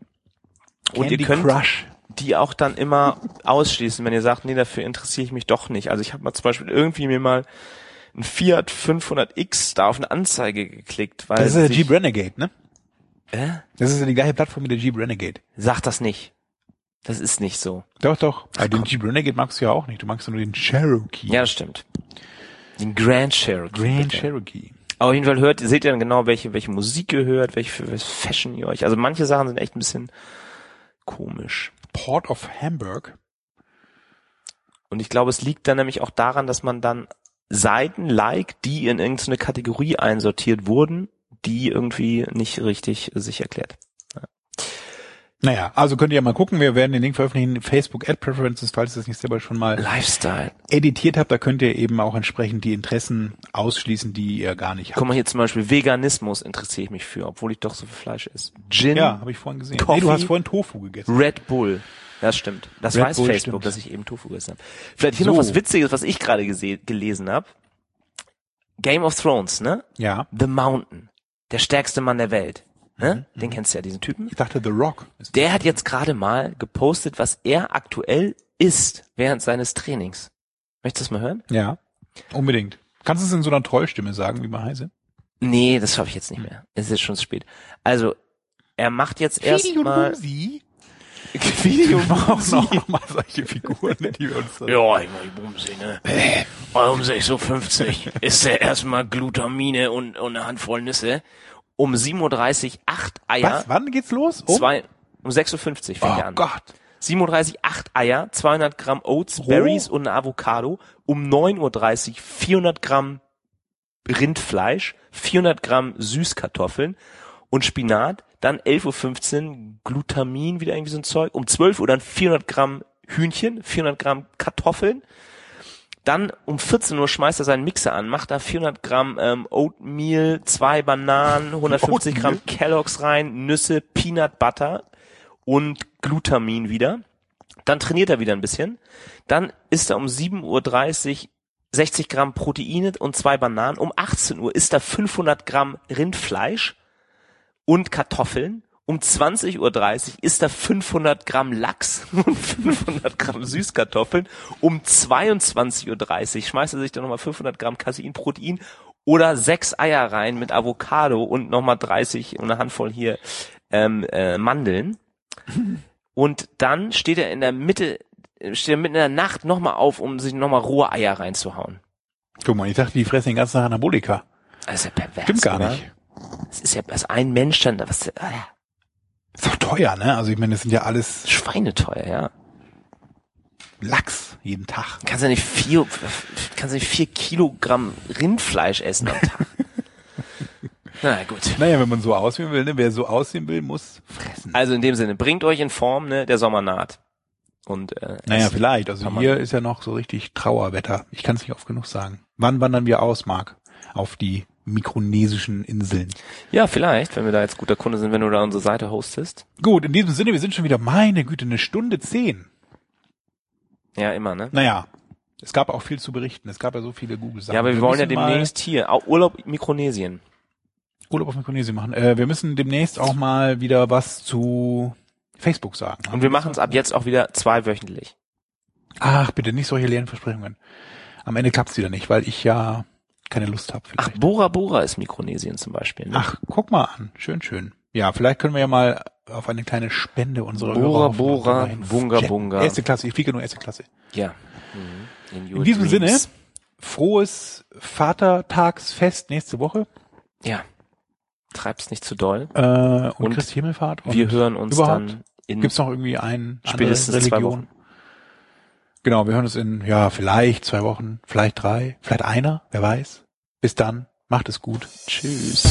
Und ihr Candy könnt Crush. Die auch dann immer ausschließen, wenn ihr sagt, nee, dafür interessiere ich mich doch nicht. Also ich habe mal zum Beispiel irgendwie mir mal ein Fiat 500X da auf eine Anzeige geklickt, weil Das ist der Jeep Renegade, ne? äh? Das ist ja die gleiche Plattform wie der Jeep Renegade. Sag das nicht. Das ist nicht so. Doch, doch. Aber den Jeep Renegade magst du ja auch nicht. Du magst ja nur den Cherokee. Ja, das stimmt. Den Grand Cherokee. Grand bitte. Cherokee. Aber auf jeden Fall hört, seht ihr dann genau, welche, welche Musik ihr hört, welche für welche Fashion ihr euch. Also manche Sachen sind echt ein bisschen komisch. Port of Hamburg. Und ich glaube, es liegt dann nämlich auch daran, dass man dann Seiten liked, die in irgendeine Kategorie einsortiert wurden, die irgendwie nicht richtig sich erklärt. Naja, also könnt ihr ja mal gucken. Wir werden den Link veröffentlichen. Facebook Ad Preferences, falls ihr das nicht selber schon mal Lifestyle. editiert habt. Da könnt ihr eben auch entsprechend die Interessen ausschließen, die ihr gar nicht habt. Guck mal hier zum Beispiel Veganismus interessiere ich mich für, obwohl ich doch so viel Fleisch esse. Gin, Ja, habe ich vorhin gesehen. Coffee. Nee, du hast vorhin Tofu gegessen. Red Bull. Das stimmt. Das Red weiß Bull Facebook, stimmt. dass ich eben Tofu gegessen habe. Vielleicht hier So. noch was Witziges, was ich gerade gelesen habe. Game of Thrones, ne? Ja. The Mountain. Der stärkste Mann der Welt. Ne? Mhm. Den kennst du ja, diesen Typen. Ich dachte The Rock. Der hat jetzt gerade mal gepostet, was er aktuell isst während seines Trainings. Möchtest du das mal hören? Ja. Unbedingt. Kannst du es in so einer Trollstimme sagen, wie man heiße? Nee, das schaffe ich jetzt nicht mehr. Es ist jetzt schon zu spät. Also, er macht jetzt erstmal? Video brauchen auch noch mal solche Figuren, die wir uns Ja, ich mach die Bumsi, ne? Um 6.50 Uhr isst er erstmal Glutamine und, und eine Handvoll Nüsse. Um 7.30 Uhr acht Eier. Was? Wann geht's los? Um? Zwei, um 6.50 Uhr fängt er oh an. Gott. 37 8 Eier, 200 Gramm Oats, Roh? Berries und eine Avocado. Um 9.30 Uhr 400 Gramm Rindfleisch, 400 Gramm Süßkartoffeln und Spinat. Dann 11.15 Uhr Glutamin, wieder irgendwie so ein Zeug. Um 12 Uhr dann 400 Gramm Hühnchen, 400 Gramm Kartoffeln. Dann um 14 Uhr schmeißt er seinen Mixer an, macht da 400 Gramm ähm, Oatmeal, zwei Bananen, 150 Gramm Oatmeal? Kelloggs rein, Nüsse, Peanut Butter und Glutamin wieder. Dann trainiert er wieder ein bisschen. Dann isst er um 7.30 Uhr 60 Gramm Proteine und zwei Bananen. Um 18 Uhr isst er 500 Gramm Rindfleisch und Kartoffeln. Um 20.30 Uhr isst er 500 Gramm Lachs und 500 Gramm Süßkartoffeln. Um 22.30 Uhr schmeißt er sich dann nochmal 500 Gramm Caseinprotein oder sechs Eier rein mit Avocado und nochmal 30 und eine Handvoll hier ähm, äh, Mandeln. Und dann steht er in der Mitte, steht er mitten in der Nacht nochmal auf, um sich nochmal rohe Eier reinzuhauen. Guck mal, ich dachte, die fressen den ganzen Tag Anabolika. Das ist ja pervers. Stimmt gar oder? nicht. Das ist ja, was ein Mensch dann, was, ah, ja, Ist doch teuer, ne? Also ich meine, das sind ja alles schweineteuer, ja. Lachs jeden Tag. Kannst ja nicht vier, kannst ja nicht vier Kilogramm Rindfleisch essen am Tag. Na gut. Naja, wenn man so aussehen will, ne? Wer so aussehen will, muss fressen. Also in dem Sinne, bringt euch in Form, ne, der Sommer naht. Und, äh, Naja, vielleicht. Also hier ist ja noch so richtig Trauerwetter. Ich kann es nicht oft genug sagen. Wann wandern wir aus, Marc? Auf die mikronesischen Inseln. Ja, vielleicht, wenn wir da jetzt guter Kunde sind, wenn du da unsere Seite hostest. Gut, in diesem Sinne, wir sind schon wieder, meine Güte, eine Stunde zehn. Ja, immer, ne? Naja, es gab auch viel zu berichten. Es gab ja so viele Google-Sachen. Ja, aber wir wollen ja demnächst hier, auch Urlaub Mikronesien. Urlaub auf Mikronesien machen. Äh, wir müssen demnächst auch mal wieder was zu Facebook sagen. Und wir machen es ab jetzt auch wieder zweiwöchentlich. Ach, bitte nicht solche leeren Versprechungen. Am Ende klappt's wieder nicht, weil ich ja keine Lust habe. Ach, Bora Bora ist Mikronesien zum Beispiel. Ne? Ach, guck mal an. Schön, schön. Ja, vielleicht können wir ja mal auf eine kleine Spende unserer Bora, Hörer Bora. Bunga, Bunga. Erste Klasse, ich fliege nur erste Klasse. Ja. Mhm. In, In diesem Sinne, dreams. frohes Vatertagsfest nächste Woche Ja. Treib's nicht zu doll. äh, und, Und Christi Himmelfahrt. Und Wir hören uns überhaupt dann in Gibt's noch irgendwie ein andere Spätestens zwei Religion? Genau, wir hören uns in, ja, vielleicht zwei Wochen, vielleicht drei, vielleicht einer, wer weiß. Bis dann, macht es gut. Tschüss.